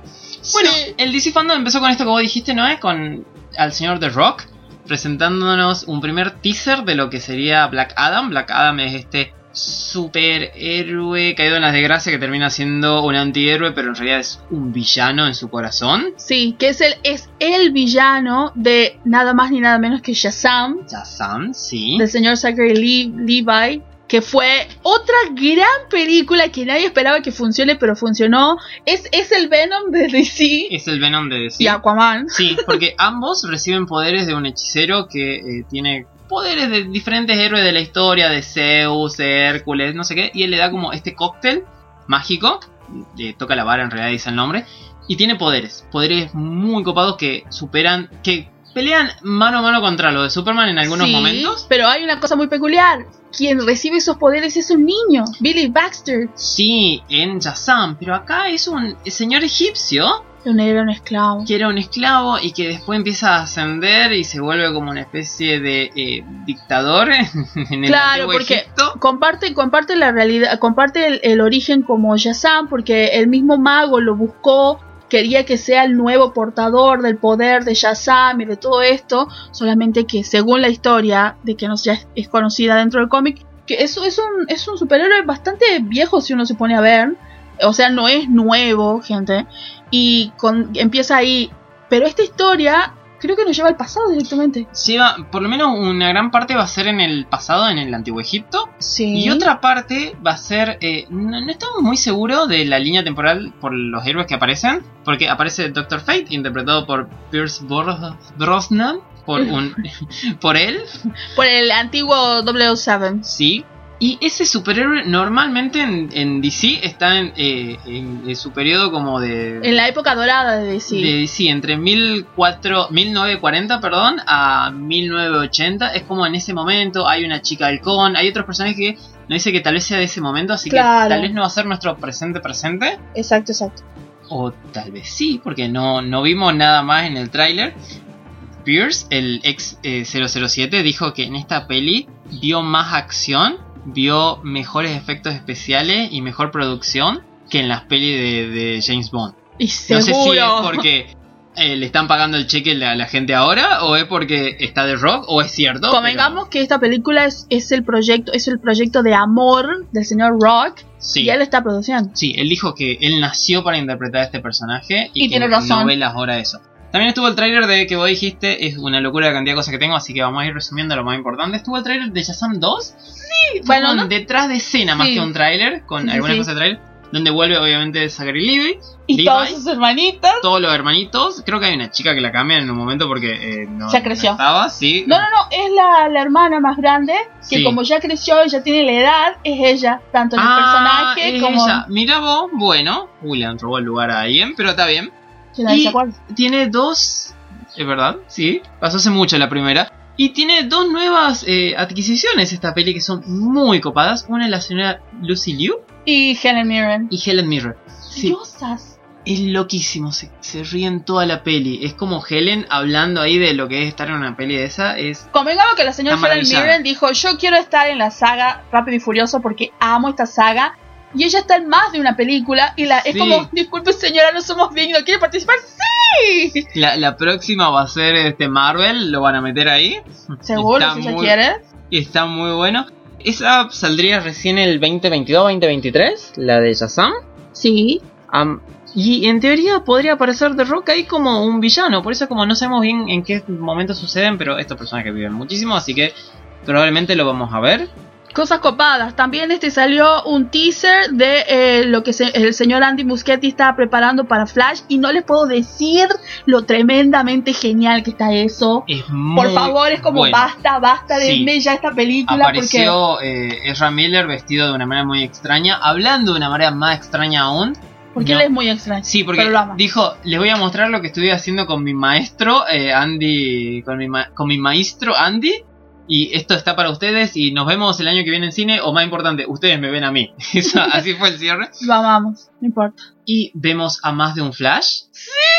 S1: Bueno,
S2: Sí.
S1: el DC Fandom empezó con esto que vos dijiste, ¿no? es? Con al señor The Rock, presentándonos un primer teaser de lo que sería Black Adam. Black Adam es este superhéroe caído en las desgracias que termina siendo un antihéroe, pero en realidad es un villano en su corazón.
S2: Sí, que es el, es el villano de nada más ni nada menos que Shazam,
S1: Shazam, sí.
S2: del señor Zachary Le- Levi, que fue otra gran película que nadie esperaba que funcione, pero funcionó. Es, es el Venom de DC
S1: Es el Venom de DC.
S2: y Aquaman.
S1: Sí, porque ambos reciben poderes de un hechicero que eh, tiene poderes de diferentes héroes de la historia, de Zeus, Hércules, no sé qué, y él le da como este cóctel mágico, le toca la vara en realidad dice el nombre, y tiene poderes, poderes muy copados que superan, que pelean mano a mano contra lo de Superman en algunos
S2: Sí,
S1: momentos.
S2: Pero hay una cosa muy peculiar. Quien recibe esos poderes es un niño, Billy Baxter.
S1: Sí, en Shazam, pero acá es un señor egipcio
S2: Un era un esclavo.
S1: que era un esclavo y que después empieza a ascender y se vuelve como una especie de eh, dictador en el
S2: Claro, porque
S1: Egipto.
S2: comparte, comparte la realidad, comparte el, el origen como Shazam, porque el mismo mago lo buscó, quería que sea el nuevo portador del poder de Shazam y de todo esto, solamente que según la historia de que no ya es conocida dentro del cómic, que eso es un, es un superhéroe bastante viejo si uno se pone a ver, o sea, no es nuevo, gente, y con, empieza ahí, pero esta historia creo que nos lleva al pasado directamente.
S1: Lleva, por lo menos una gran parte va a ser en el pasado, en el antiguo Egipto,
S2: Sí.
S1: y otra parte va a ser, eh, no, no estamos muy seguros de la línea temporal por los héroes que aparecen, porque aparece Doctor Fate, interpretado por Pierce Brosnan, por un, por él,
S2: Por el antiguo 007.
S1: Sí. Y ese superhéroe normalmente en, en DC está en, eh, en- en su periodo como de,
S2: En la época dorada de DC.
S1: de DC, entre 1004 1940 perdón, a 1980. Es como en ese momento hay una chica halcón, hay otros personajes que nos dice que tal vez sea de ese momento, así
S2: Claro.
S1: que tal vez no va a ser nuestro presente presente.
S2: Exacto, exacto.
S1: O tal vez sí, porque no, no vimos nada más en el tráiler. Pierce, el ex eh, 007, dijo que en esta peli vio más acción, vio mejores efectos especiales y mejor producción que en las pelis de, de James Bond.
S2: Y
S1: No sé si es porque eh, le están pagando el cheque a la gente ahora, o es porque está de rock, o es cierto.
S2: Convengamos que esta película es, es el proyecto, es el proyecto de amor del señor Rock
S1: sí.
S2: y él está produciendo.
S1: Sí, él dijo que él nació para interpretar a este personaje y,
S2: Y
S1: que
S2: tiene razón.
S1: no ve las horas de eso. También estuvo el tráiler de que vos dijiste, es una locura la cantidad de cosas que tengo, así que vamos a ir resumiendo lo más importante. Estuvo el tráiler de Shazam 2,
S2: Sí, bueno,
S1: detrás de escena más que un tráiler, con
S2: Sí,
S1: algunas cosas de tráiler, donde vuelve obviamente Zachary Levi,
S2: y
S1: Levi,
S2: todas sus hermanitas.
S1: todos los hermanitos, creo que hay una chica que la cambian en un momento porque eh, no,
S2: Ya
S1: no
S2: creció.
S1: estaba, sí.
S2: No, no, no, es la, la hermana más grande que
S1: Sí.
S2: como ya creció y ya tiene la edad, es ella, tanto en el
S1: Ah,
S2: personaje
S1: es
S2: como...
S1: ella. Mira vos, bueno, William robó el lugar a alguien, pero está bien. Y- tiene dos. Es verdad, sí. Pasó hace mucho la primera. Y tiene dos nuevas eh, adquisiciones esta peli que son muy copadas. Una es la señora Lucy Liu
S2: Y Helen Mirren.
S1: y Helen Mirren. Sí,
S2: Diosas.
S1: es loquísimo. Se, se ríen toda la peli. Es como Helen hablando ahí de lo que es estar en una peli de esa. Es.
S2: Convengamos que la señora Helen. Mirren dijo, yo quiero estar en la saga Rápido y Furioso porque amo esta saga. Y ella está en más de una película y la es como, disculpe señora, no somos dignos, ¿quiere participar? Sí.
S1: La, la próxima va a ser este Marvel, lo van a meter ahí.
S2: Seguro,
S1: Está
S2: si ella
S1: muy-
S2: quiere.
S1: Está muy bueno. Esa saldría recién el 2022-2023, la de Shazam.
S2: Sí.
S1: Y en teoría podría aparecer The Rock ahí como un villano, por eso como no sabemos bien en qué momento suceden, pero estos personajes viven muchísimo, así que probablemente lo vamos a ver.
S2: Cosas copadas. También este salió un teaser de eh, lo que se- el señor Andy Muschietti estaba preparando para Flash y no les puedo decir lo tremendamente genial que está eso.
S1: Es muy
S2: Por favor, es como
S1: bueno.
S2: basta, basta de
S1: Sí.
S2: ya esta película porque
S1: Apareció eh, Ezra Miller vestido de una manera muy extraña, hablando de una manera más extraña aún.
S2: porque
S1: No.
S2: él es muy extraño.
S1: Sí, porque dijo, les voy a mostrar lo que estuve haciendo con mi maestro, eh, Andy, con mi, ma- con mi maestro Andy, y esto está para ustedes y nos vemos el año que viene en cine, o más importante, ustedes me ven a mí. Así fue el cierre.
S2: Lo amamos, no importa.
S1: Y vemos a más de un Flash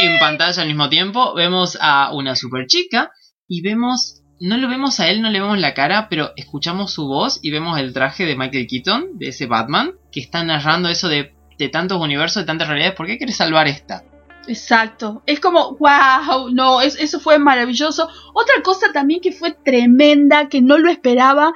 S1: en pantalla al mismo tiempo, vemos a una super chica y vemos... No lo vemos a él, no le vemos la cara, pero escuchamos su voz y vemos el traje de Michael Keaton, de ese Batman, que está narrando eso de, de tantos universos, de tantas realidades. ¿Por qué quieres salvar esta?
S2: Exacto. Es como, wow, no, es- eso fue maravilloso. Otra cosa también que fue tremenda, que no lo esperaba.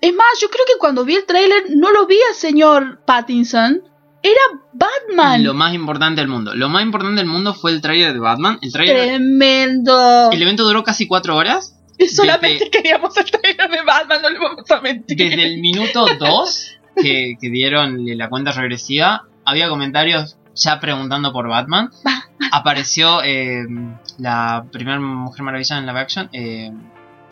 S2: Es más, yo creo que cuando vi el tráiler no lo vi al señor Pattinson. Era Batman.
S1: Lo más importante del mundo. Lo más importante del mundo fue el trailer de Batman. El trailer.
S2: Tremendo.
S1: El evento duró casi cuatro horas.
S2: Y solamente
S1: desde-
S2: queríamos el trailer de Batman, no le vamos a mentir.
S1: Desde el minuto 2 que, que dieron la cuenta regresiva, había comentarios ya preguntando por Batman. Apareció eh, la primera Mujer Maravilla en live action, eh,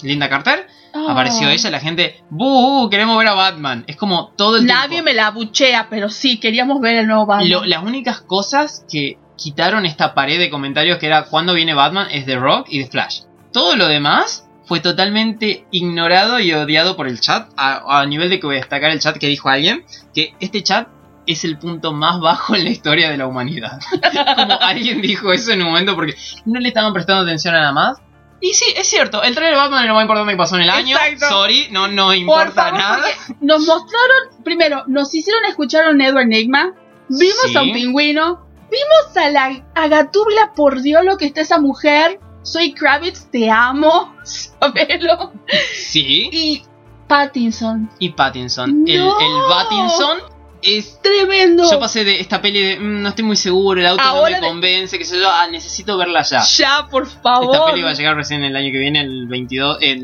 S1: Linda Carter.
S2: Oh.
S1: Apareció ella, la gente, ¡buh! Queremos ver a Batman. Es como todo el
S2: Nadie
S1: tiempo.
S2: me la buchea, pero sí, queríamos ver el nuevo Batman.
S1: Lo- las únicas cosas que quitaron esta pared de comentarios que era cuando viene Batman es The Rock y The Flash. Todo lo demás fue totalmente ignorado y odiado por el chat. A, a nivel de que voy a destacar el chat que dijo alguien que este chat es el punto más bajo en la historia de la humanidad. Como alguien dijo eso en un momento porque no le estaban prestando atención a nada más. Y sí, es cierto, el trailer de Batman es lo más importante que pasó en el año.
S2: Exacto.
S1: Sorry, no, no
S2: Por
S1: importa
S2: favor,
S1: nada.
S2: Nos mostraron, primero, nos hicieron escuchar a un Edward Enigma, vimos
S1: Sí.
S2: a un pingüino, vimos a la a por Dios lo que está esa mujer, soy Kravitz, te amo, sabelo,
S1: Sí.
S2: y Pattinson,
S1: y Pattinson. El, el Pattinson es.
S2: tremendo.
S1: Yo pasé de esta peli de "Mm, no estoy muy seguro, el auto
S2: Ahora
S1: no me convence, que sé yo, ah, necesito verla ya.
S2: Ya, por
S1: Esta
S2: favor.
S1: peli va a llegar recién el año que viene, el 22, el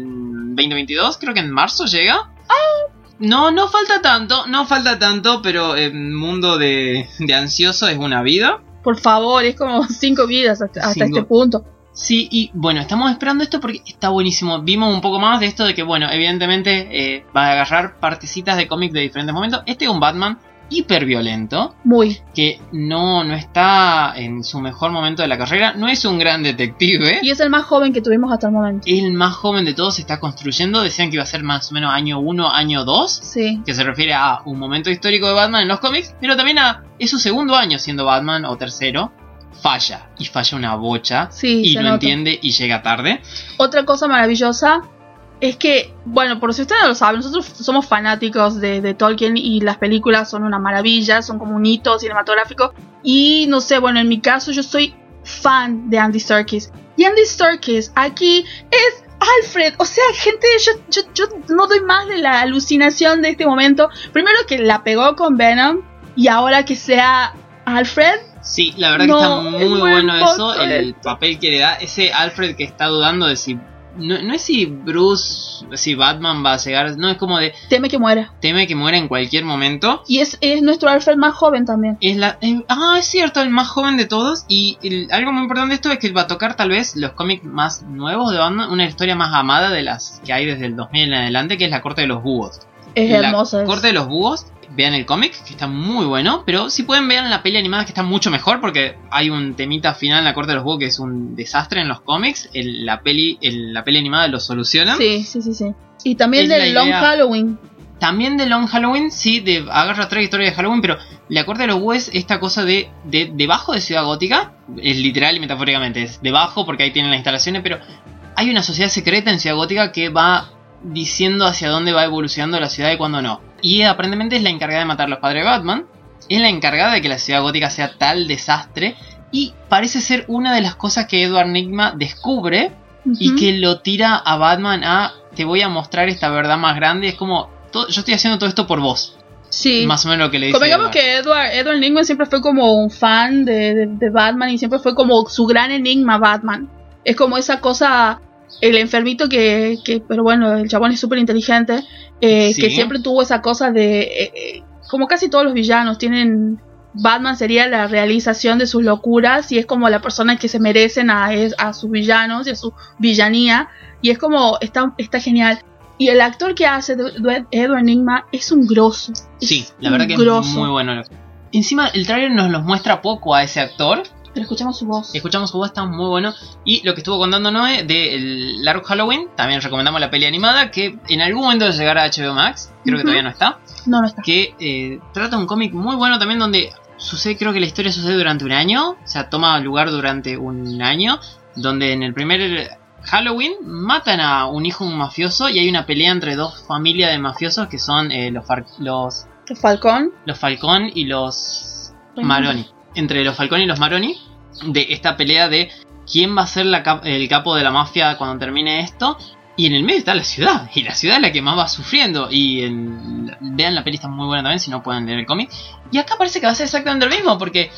S1: 2022, creo que en marzo llega.
S2: Ah.
S1: No, no falta tanto, no falta tanto, pero el mundo de, de ansioso es una vida.
S2: Por favor, es como cinco vidas hasta, hasta
S1: Cinco.
S2: este punto.
S1: Sí, y bueno, estamos esperando esto porque está buenísimo. Vimos un poco más de esto de que, bueno, evidentemente eh, va a agarrar partecitas de cómics de diferentes momentos. Este es un Batman hiper violento.
S2: Muy.
S1: que no, no está en su mejor momento de la carrera, no es un gran detective,
S2: Y es el más joven que tuvimos hasta el momento.
S1: el más joven de todos, se está construyendo, decían que iba a ser más o menos año 1, año 2,
S2: Sí.
S1: que se refiere a un momento histórico de Batman en los cómics, pero también a es su segundo año siendo Batman o tercero, falla, y falla una bocha,
S2: Sí,
S1: y
S2: nota.
S1: entiende y llega tarde.
S2: Otra cosa maravillosa es que, bueno, por si ustedes no lo saben, nosotros somos fanáticos de, de Tolkien y las películas son una maravilla, son como un hito cinematográfico. Y no sé, bueno, en mi caso yo soy fan de Andy Serkis. Y Andy Serkis aquí es Alfred. O sea, gente, yo, yo, yo no doy más de la alucinación de este momento. Primero que la pegó con Venom y ahora que sea Alfred.
S1: Sí, la verdad
S2: No,
S1: que
S2: es
S1: está muy bueno eso, el papel que le da, ese Alfred que está dudando de si... No, no es si Bruce, si Batman va a llegar, no es como de
S2: Teme que muera.
S1: teme que muera en cualquier momento.
S2: Y es, es nuestro Alfred más joven también.
S1: Es la, eh, ah, es cierto, el más joven de todos. Y el- algo muy importante de esto es que va a tocar tal vez los cómics más nuevos de Batman, una historia más amada de las que hay desde el 2000 en adelante, que es la Corte de los Búhos.
S2: Es
S1: la. Corte de los Búhos, vean el cómic, que está muy bueno, pero si pueden vean la peli animada que está mucho mejor, porque hay un temita final en la Corte de los Búhos que es un desastre en los cómics, el- la, peli, el- la peli animada lo soluciona.
S2: Sí, sí, sí, sí. Y también del Long Halloween.
S1: También de Long Halloween, sí, de agarra otra historia de Halloween, pero la Corte de los Búhos es esta cosa de, de debajo de Ciudad Gótica, es literal y metafóricamente, es debajo porque ahí tienen las instalaciones, pero hay una sociedad secreta en Ciudad Gótica que va diciendo hacia dónde va evolucionando la ciudad y cuándo no. y aparentemente es la encargada de matar a los padres de Batman. Es la encargada de que la ciudad gótica sea tal desastre. Y parece ser una de las cosas que Edward Nigma descubre y que lo tira a Batman a te voy a mostrar esta verdad más grande. Es como, "Todo- yo estoy haciendo todo esto por vos.
S2: Sí.
S1: Más o menos lo que le dice.
S2: Convengamos que Edward, Edward Nigma siempre fue como un fan de, de- de Batman y siempre fue como su gran enigma Batman. Es como esa cosa, el enfermito que, que pero bueno, el chabón es súper inteligente, eh,
S1: Sí.
S2: que siempre tuvo esa cosa de, eh, eh, como casi todos los villanos tienen, Batman sería la realización de sus locuras y es como la persona que se merecen a, sus villanos y a su villanía y es como, está, está genial. Y el actor que hace Edward Nigma es un grosso. Es
S1: Sí, la verdad que
S2: grosso.
S1: es muy bueno. Encima, el trailer nos los muestra poco a ese actor.
S2: Pero escuchamos su voz.
S1: Escuchamos su voz, está muy bueno. Y lo que estuvo contando Noé del Largo Halloween, también recomendamos la peli animada, que en algún momento llegará a HBO Max, creo que todavía no está,
S2: No, no está.
S1: que eh, trata un cómic muy bueno también donde sucede, creo que la historia sucede durante un año, o sea, toma lugar durante un año, donde en el primer Halloween matan a un hijo de un mafioso y hay una pelea entre dos familias de mafiosos que son eh, los, Far- los,
S2: Falcón.
S1: los Falcón y los Maroni. Entre los Falcón y los Maroni. De esta pelea de quién va a ser el capo de la mafia cuando termine esto. Y en el medio está la ciudad. Y la ciudad es la que más va sufriendo. Y en- vean la peli, está muy buena también si no pueden leer el cómic. Y acá parece que va a ser exactamente lo mismo. Porque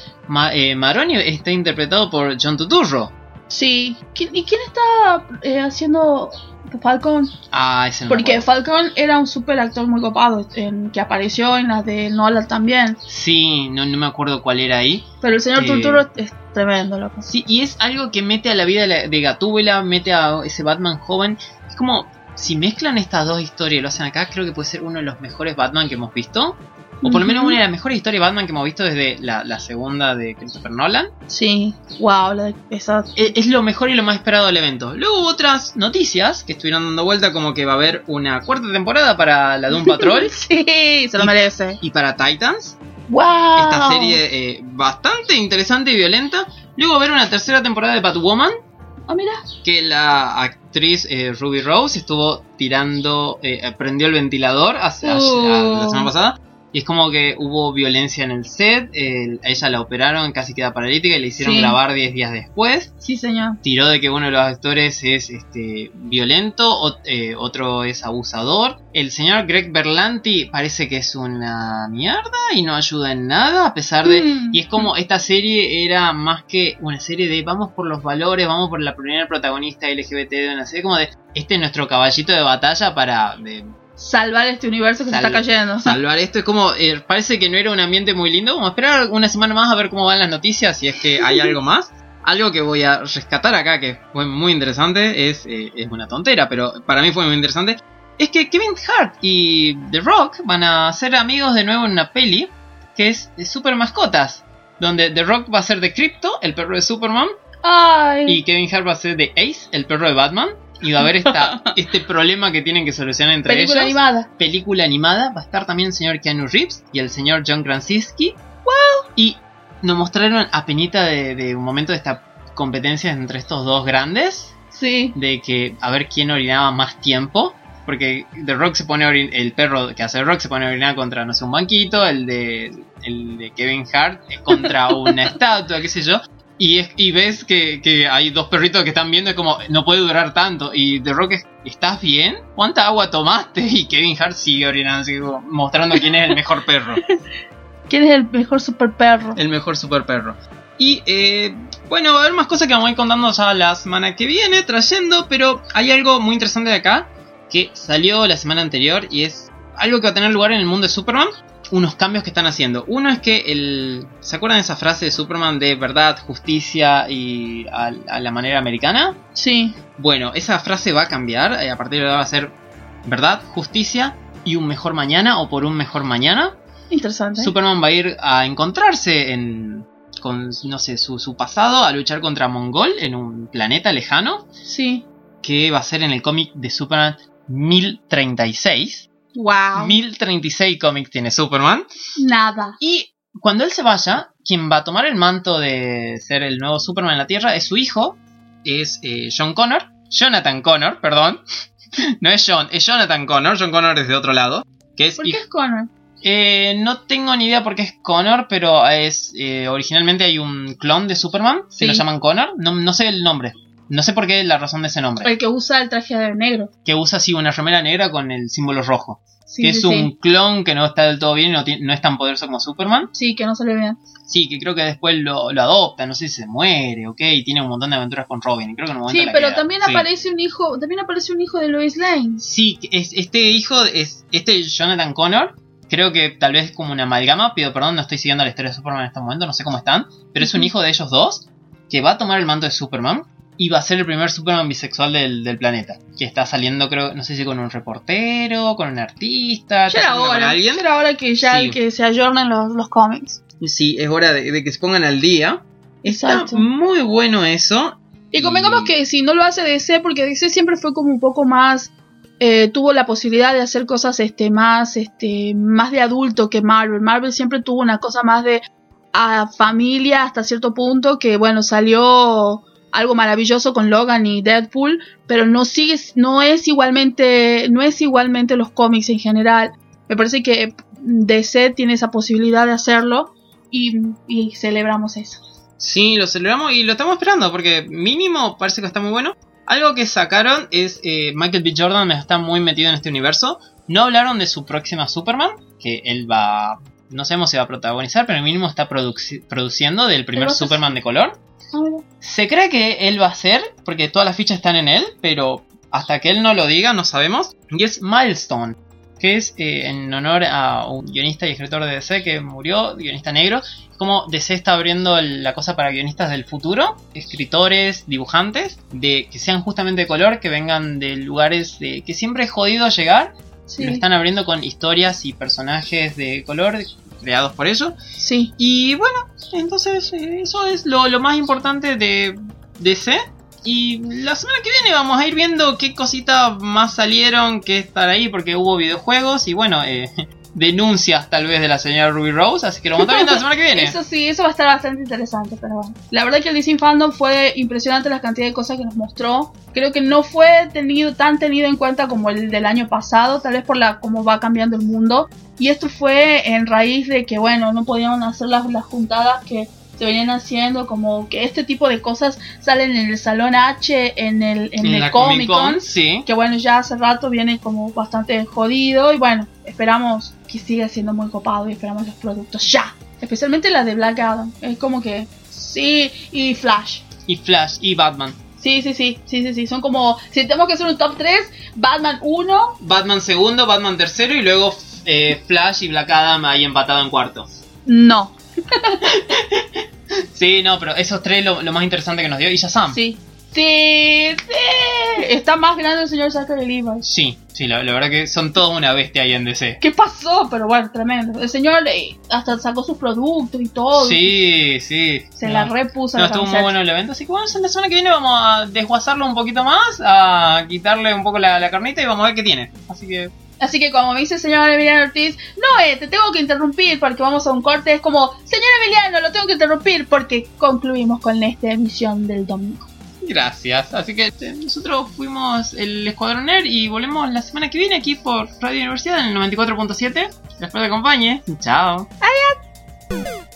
S1: eh, Maroni está interpretado por John Turturro.
S2: Sí. ¿Qui- ¿Y quién está eh, haciendo Falcon?
S1: Ah, ese no
S2: Porque. Falcon era un super actor muy copado en, que apareció en las de Nolan también.
S1: Sí, no, no me acuerdo cuál era ahí.
S2: Pero el señor
S1: Eh.
S2: Turturro es tremendo, loco.
S1: Sí, y es algo que mete a la vida de Gatúbela, mete a ese Batman joven. Es como, si mezclan estas dos historias y lo hacen acá, creo que puede ser uno de los mejores Batman que hemos visto. O por lo menos una de las mejores historias de Batman que hemos visto desde la, la segunda de Christopher Nolan.
S2: Sí. Wow, la de-.
S1: E- Es, lo mejor y lo más esperado del evento. Luego hubo otras noticias que estuvieron dando vuelta, como que va a haber una cuarta temporada para la Doom Patrol
S2: sí, se lo
S1: Y-
S2: merece.
S1: y para Titans.
S2: Wow.
S1: Esta serie eh, bastante interesante y violenta. Luego va a haber una tercera temporada de Batwoman.
S2: Ah, mira.
S1: que la actriz eh, Ruby Rose estuvo tirando, eh, prendió el ventilador hace,
S2: Uh.
S1: la semana pasada. Y es como que hubo violencia en el set, eh, a ella la operaron, casi queda paralítica y le hicieron
S2: Sí.
S1: grabar 10 días después.
S2: Sí, señor.
S1: Tiró de que uno de los actores es este, violento, o- eh, otro es abusador. El señor Greg Berlanti parece que es una mierda y no ayuda en nada, a pesar de...
S2: Mm.
S1: Y es como esta serie era más que una serie de vamos por los valores, vamos por la primera protagonista LGBT de una serie, como de este es nuestro caballito de batalla para de
S2: Salvar este universo que
S1: Sal-
S2: se está cayendo.
S1: salvar esto. Es como, eh, parece que no era un ambiente muy lindo. Vamos a esperar una semana más a ver cómo van las noticias, si es que hay algo más. Algo que voy a rescatar acá, que fue muy interesante, es, eh, es una tontera, pero para mí fue muy interesante. Es que Kevin Hart y The Rock van a ser amigos de nuevo en una peli que es de Super Mascotas. Donde The Rock va a ser de Crypto, el perro de Superman,
S2: Ay.
S1: y Kevin Hart va a ser de Ace, el perro de Batman. Y va a haber esta, este problema que tienen que solucionar entre
S2: Película
S1: ellos
S2: animada.
S1: película animada va a estar también el señor Keanu Reeves y el señor John Krasinski. ¡Wow! Y nos mostraron a penita de, de un momento de esta competencia entre estos dos grandes,
S2: Sí.
S1: de que a ver quién orinaba más tiempo. Porque The Rock se pone a orin- el perro que hace The Rock se pone a orinar contra, no sé, un banquito, el de, el de Kevin Hart eh, contra una estatua, qué sé yo. Y, es, y ves que, que hay dos perritos que están viendo, es como, no puede durar tanto. Y The Rock es, ¿estás bien? ¿Cuánta agua tomaste? Y Kevin Hart sigue orinando, como mostrando quién es el mejor perro.
S2: ¿Quién es el mejor super perro?
S1: El mejor super perro. Y eh, bueno, va a haber más cosas que vamos a ir contando ya la semana que viene, trayendo, pero hay algo muy interesante de acá que salió la semana anterior y es algo que va a tener lugar en el mundo de Superman. Unos cambios que están haciendo. Uno es que el. ¿Se acuerdan de esa frase de Superman de verdad, justicia y a, a la manera americana?
S2: Sí.
S1: Bueno, esa frase va a cambiar. eh, a partir de ahora va a ser verdad, justicia y un mejor mañana o por un mejor mañana.
S2: Interesante.
S1: Superman va a ir a encontrarse en, con, no sé, su, su pasado, a luchar contra Mongol en un planeta lejano,
S2: Sí.
S1: que va a ser en el cómic de Superman 1036.
S2: Wow.
S1: 1036 cómics tiene Superman.
S2: Nada.
S1: Y cuando él se vaya, quien va a tomar el manto de ser el nuevo Superman en la Tierra es su hijo, es eh, John Connor. Jonathan Connor, perdón. No es John, es Jonathan Connor. John Connor es de otro lado. Que es
S2: ¿Por qué es Connor?
S1: Eh, no tengo ni idea por qué es Connor, pero es eh, originalmente hay un clon de Superman
S2: Sí.
S1: que lo llaman Connor. No, no sé el nombre. No sé por qué la razón de ese nombre.
S2: El que usa el traje de negro.
S1: Que usa así una remera negra con el símbolo rojo.
S2: Sí,
S1: que
S2: sí,
S1: es un
S2: sí.
S1: clon que no está del todo bien y no, no es tan poderoso como Superman.
S2: Sí, que no se le vean.
S1: Sí, que creo que después lo, lo adopta, no sé si se muere, ok, y tiene un montón de aventuras con Robin. y Creo que en un momento
S2: Sí, pero
S1: queda.
S2: también
S1: Sí.
S2: aparece un hijo, también aparece un hijo de Lois Lane.
S1: Sí, es, este hijo es este Jonathan Connor. Creo que tal vez es como una amalgama. Pido perdón, no estoy siguiendo la historia de Superman en este momento, no sé cómo están. Pero es un hijo de ellos dos que va a tomar el manto de Superman y va a ser el primer Superman bisexual del, del planeta. Que está saliendo, creo, no sé si con un reportero, con un artista,
S2: Ya
S1: está
S2: era hora, ya era hora que ya
S1: Sí.
S2: que se ayornen los, los cómics.
S1: Sí, es hora de, de que se pongan al día. Está
S2: Exacto.
S1: muy bueno eso.
S2: Y convengamos
S1: Y-
S2: que si no lo hace DC, porque DC siempre fue como un poco más. eh, tuvo la posibilidad de hacer cosas este más este más de adulto que Marvel. Marvel siempre tuvo una cosa más de a familia hasta cierto punto que bueno salió algo maravilloso con Logan y Deadpool, pero no sigue no es igualmente no es igualmente los cómics en general. Me parece que DC tiene esa posibilidad de hacerlo y, celebramos eso.
S1: Sí, lo celebramos y lo estamos esperando porque mínimo parece que está muy bueno. Algo que sacaron es eh, Michael B. Jordan está muy metido en este universo. No hablaron de su próxima Superman, que él va, no sabemos si va a protagonizar, pero mínimo está produci- produciendo del primer Superman de color.
S2: Ah.
S1: Se cree que él va a ser, porque todas las fichas están en él, pero hasta que él no lo diga no sabemos. Y es Milestone, que es eh, en honor a un guionista y escritor de DC que murió, guionista negro. Como DC está abriendo la cosa para guionistas del futuro, escritores, dibujantes, de que sean justamente de color, que vengan de lugares de, que siempre es jodido llegar.
S2: Sí,
S1: Lo están abriendo con historias y personajes de color creados por ellos.
S2: sí.
S1: Y bueno, entonces eh, eso es lo, lo más importante de DC. Y la semana que viene vamos a ir viendo qué cositas más salieron que estar ahí, porque hubo videojuegos y bueno, eh, denuncias tal vez de la señora Ruby Rose, así que lo vamos a estar viendo la semana que viene.
S2: Eso sí, eso va a estar bastante interesante, pero bueno. La verdad que el DC Fandom fue impresionante la cantidad de cosas que nos mostró. Creo que no fue tenido tan tenido en cuenta como el del año pasado, tal vez por la cómo va cambiando el mundo. Y esto fue en raíz de que, bueno, no podían hacer las, las juntadas que se venían haciendo, como que este tipo de cosas salen en el Salón H, en el, en el
S1: la
S2: Comic Con.
S1: sí.
S2: Que bueno, ya hace rato viene como bastante jodido. Y bueno, esperamos que siga siendo muy copado y esperamos los productos ya. Especialmente la de Black Adam. Es como que. Sí, y Flash.
S1: Y Flash y Batman.
S2: Sí, sí, sí, sí, sí, sí. Son como. Si tenemos que hacer un top 3, Batman 1.
S1: Batman segundo, Batman tercero y luego eh, Flash y Black Adam ahí empatado en cuarto.
S2: No.
S1: Sí, no, pero esos tres lo, lo más interesante que nos dio. Y Shazam.
S2: Sí. Sí, sí. Está más grande el señor Zachary Levi.
S1: Sí, sí, la, la verdad que son todos una bestia ahí en DC.
S2: ¿Qué pasó? Pero bueno, tremendo. El señor eh, hasta sacó sus productos y todo.
S1: Sí, sí.
S2: Se
S1: No.
S2: la repuso.
S1: No, estuvo muy bueno el evento, así que bueno, la semana que viene vamos a desguazarlo un poquito más, a quitarle un poco la, la carnita y vamos a ver qué tiene. Así que,
S2: Así que como me dice el señor Emiliano Ortiz, no, eh, te tengo que interrumpir porque vamos a un corte. Es como, señor Emiliano, lo tengo que interrumpir porque concluimos con esta emisión del domingo.
S1: gracias. Así que eh, nosotros fuimos el Escuadrón Air y volvemos la semana que viene aquí por Radio Universidad en el 94.7. Espero que te acompañe. Chao.
S2: ¡Adiós!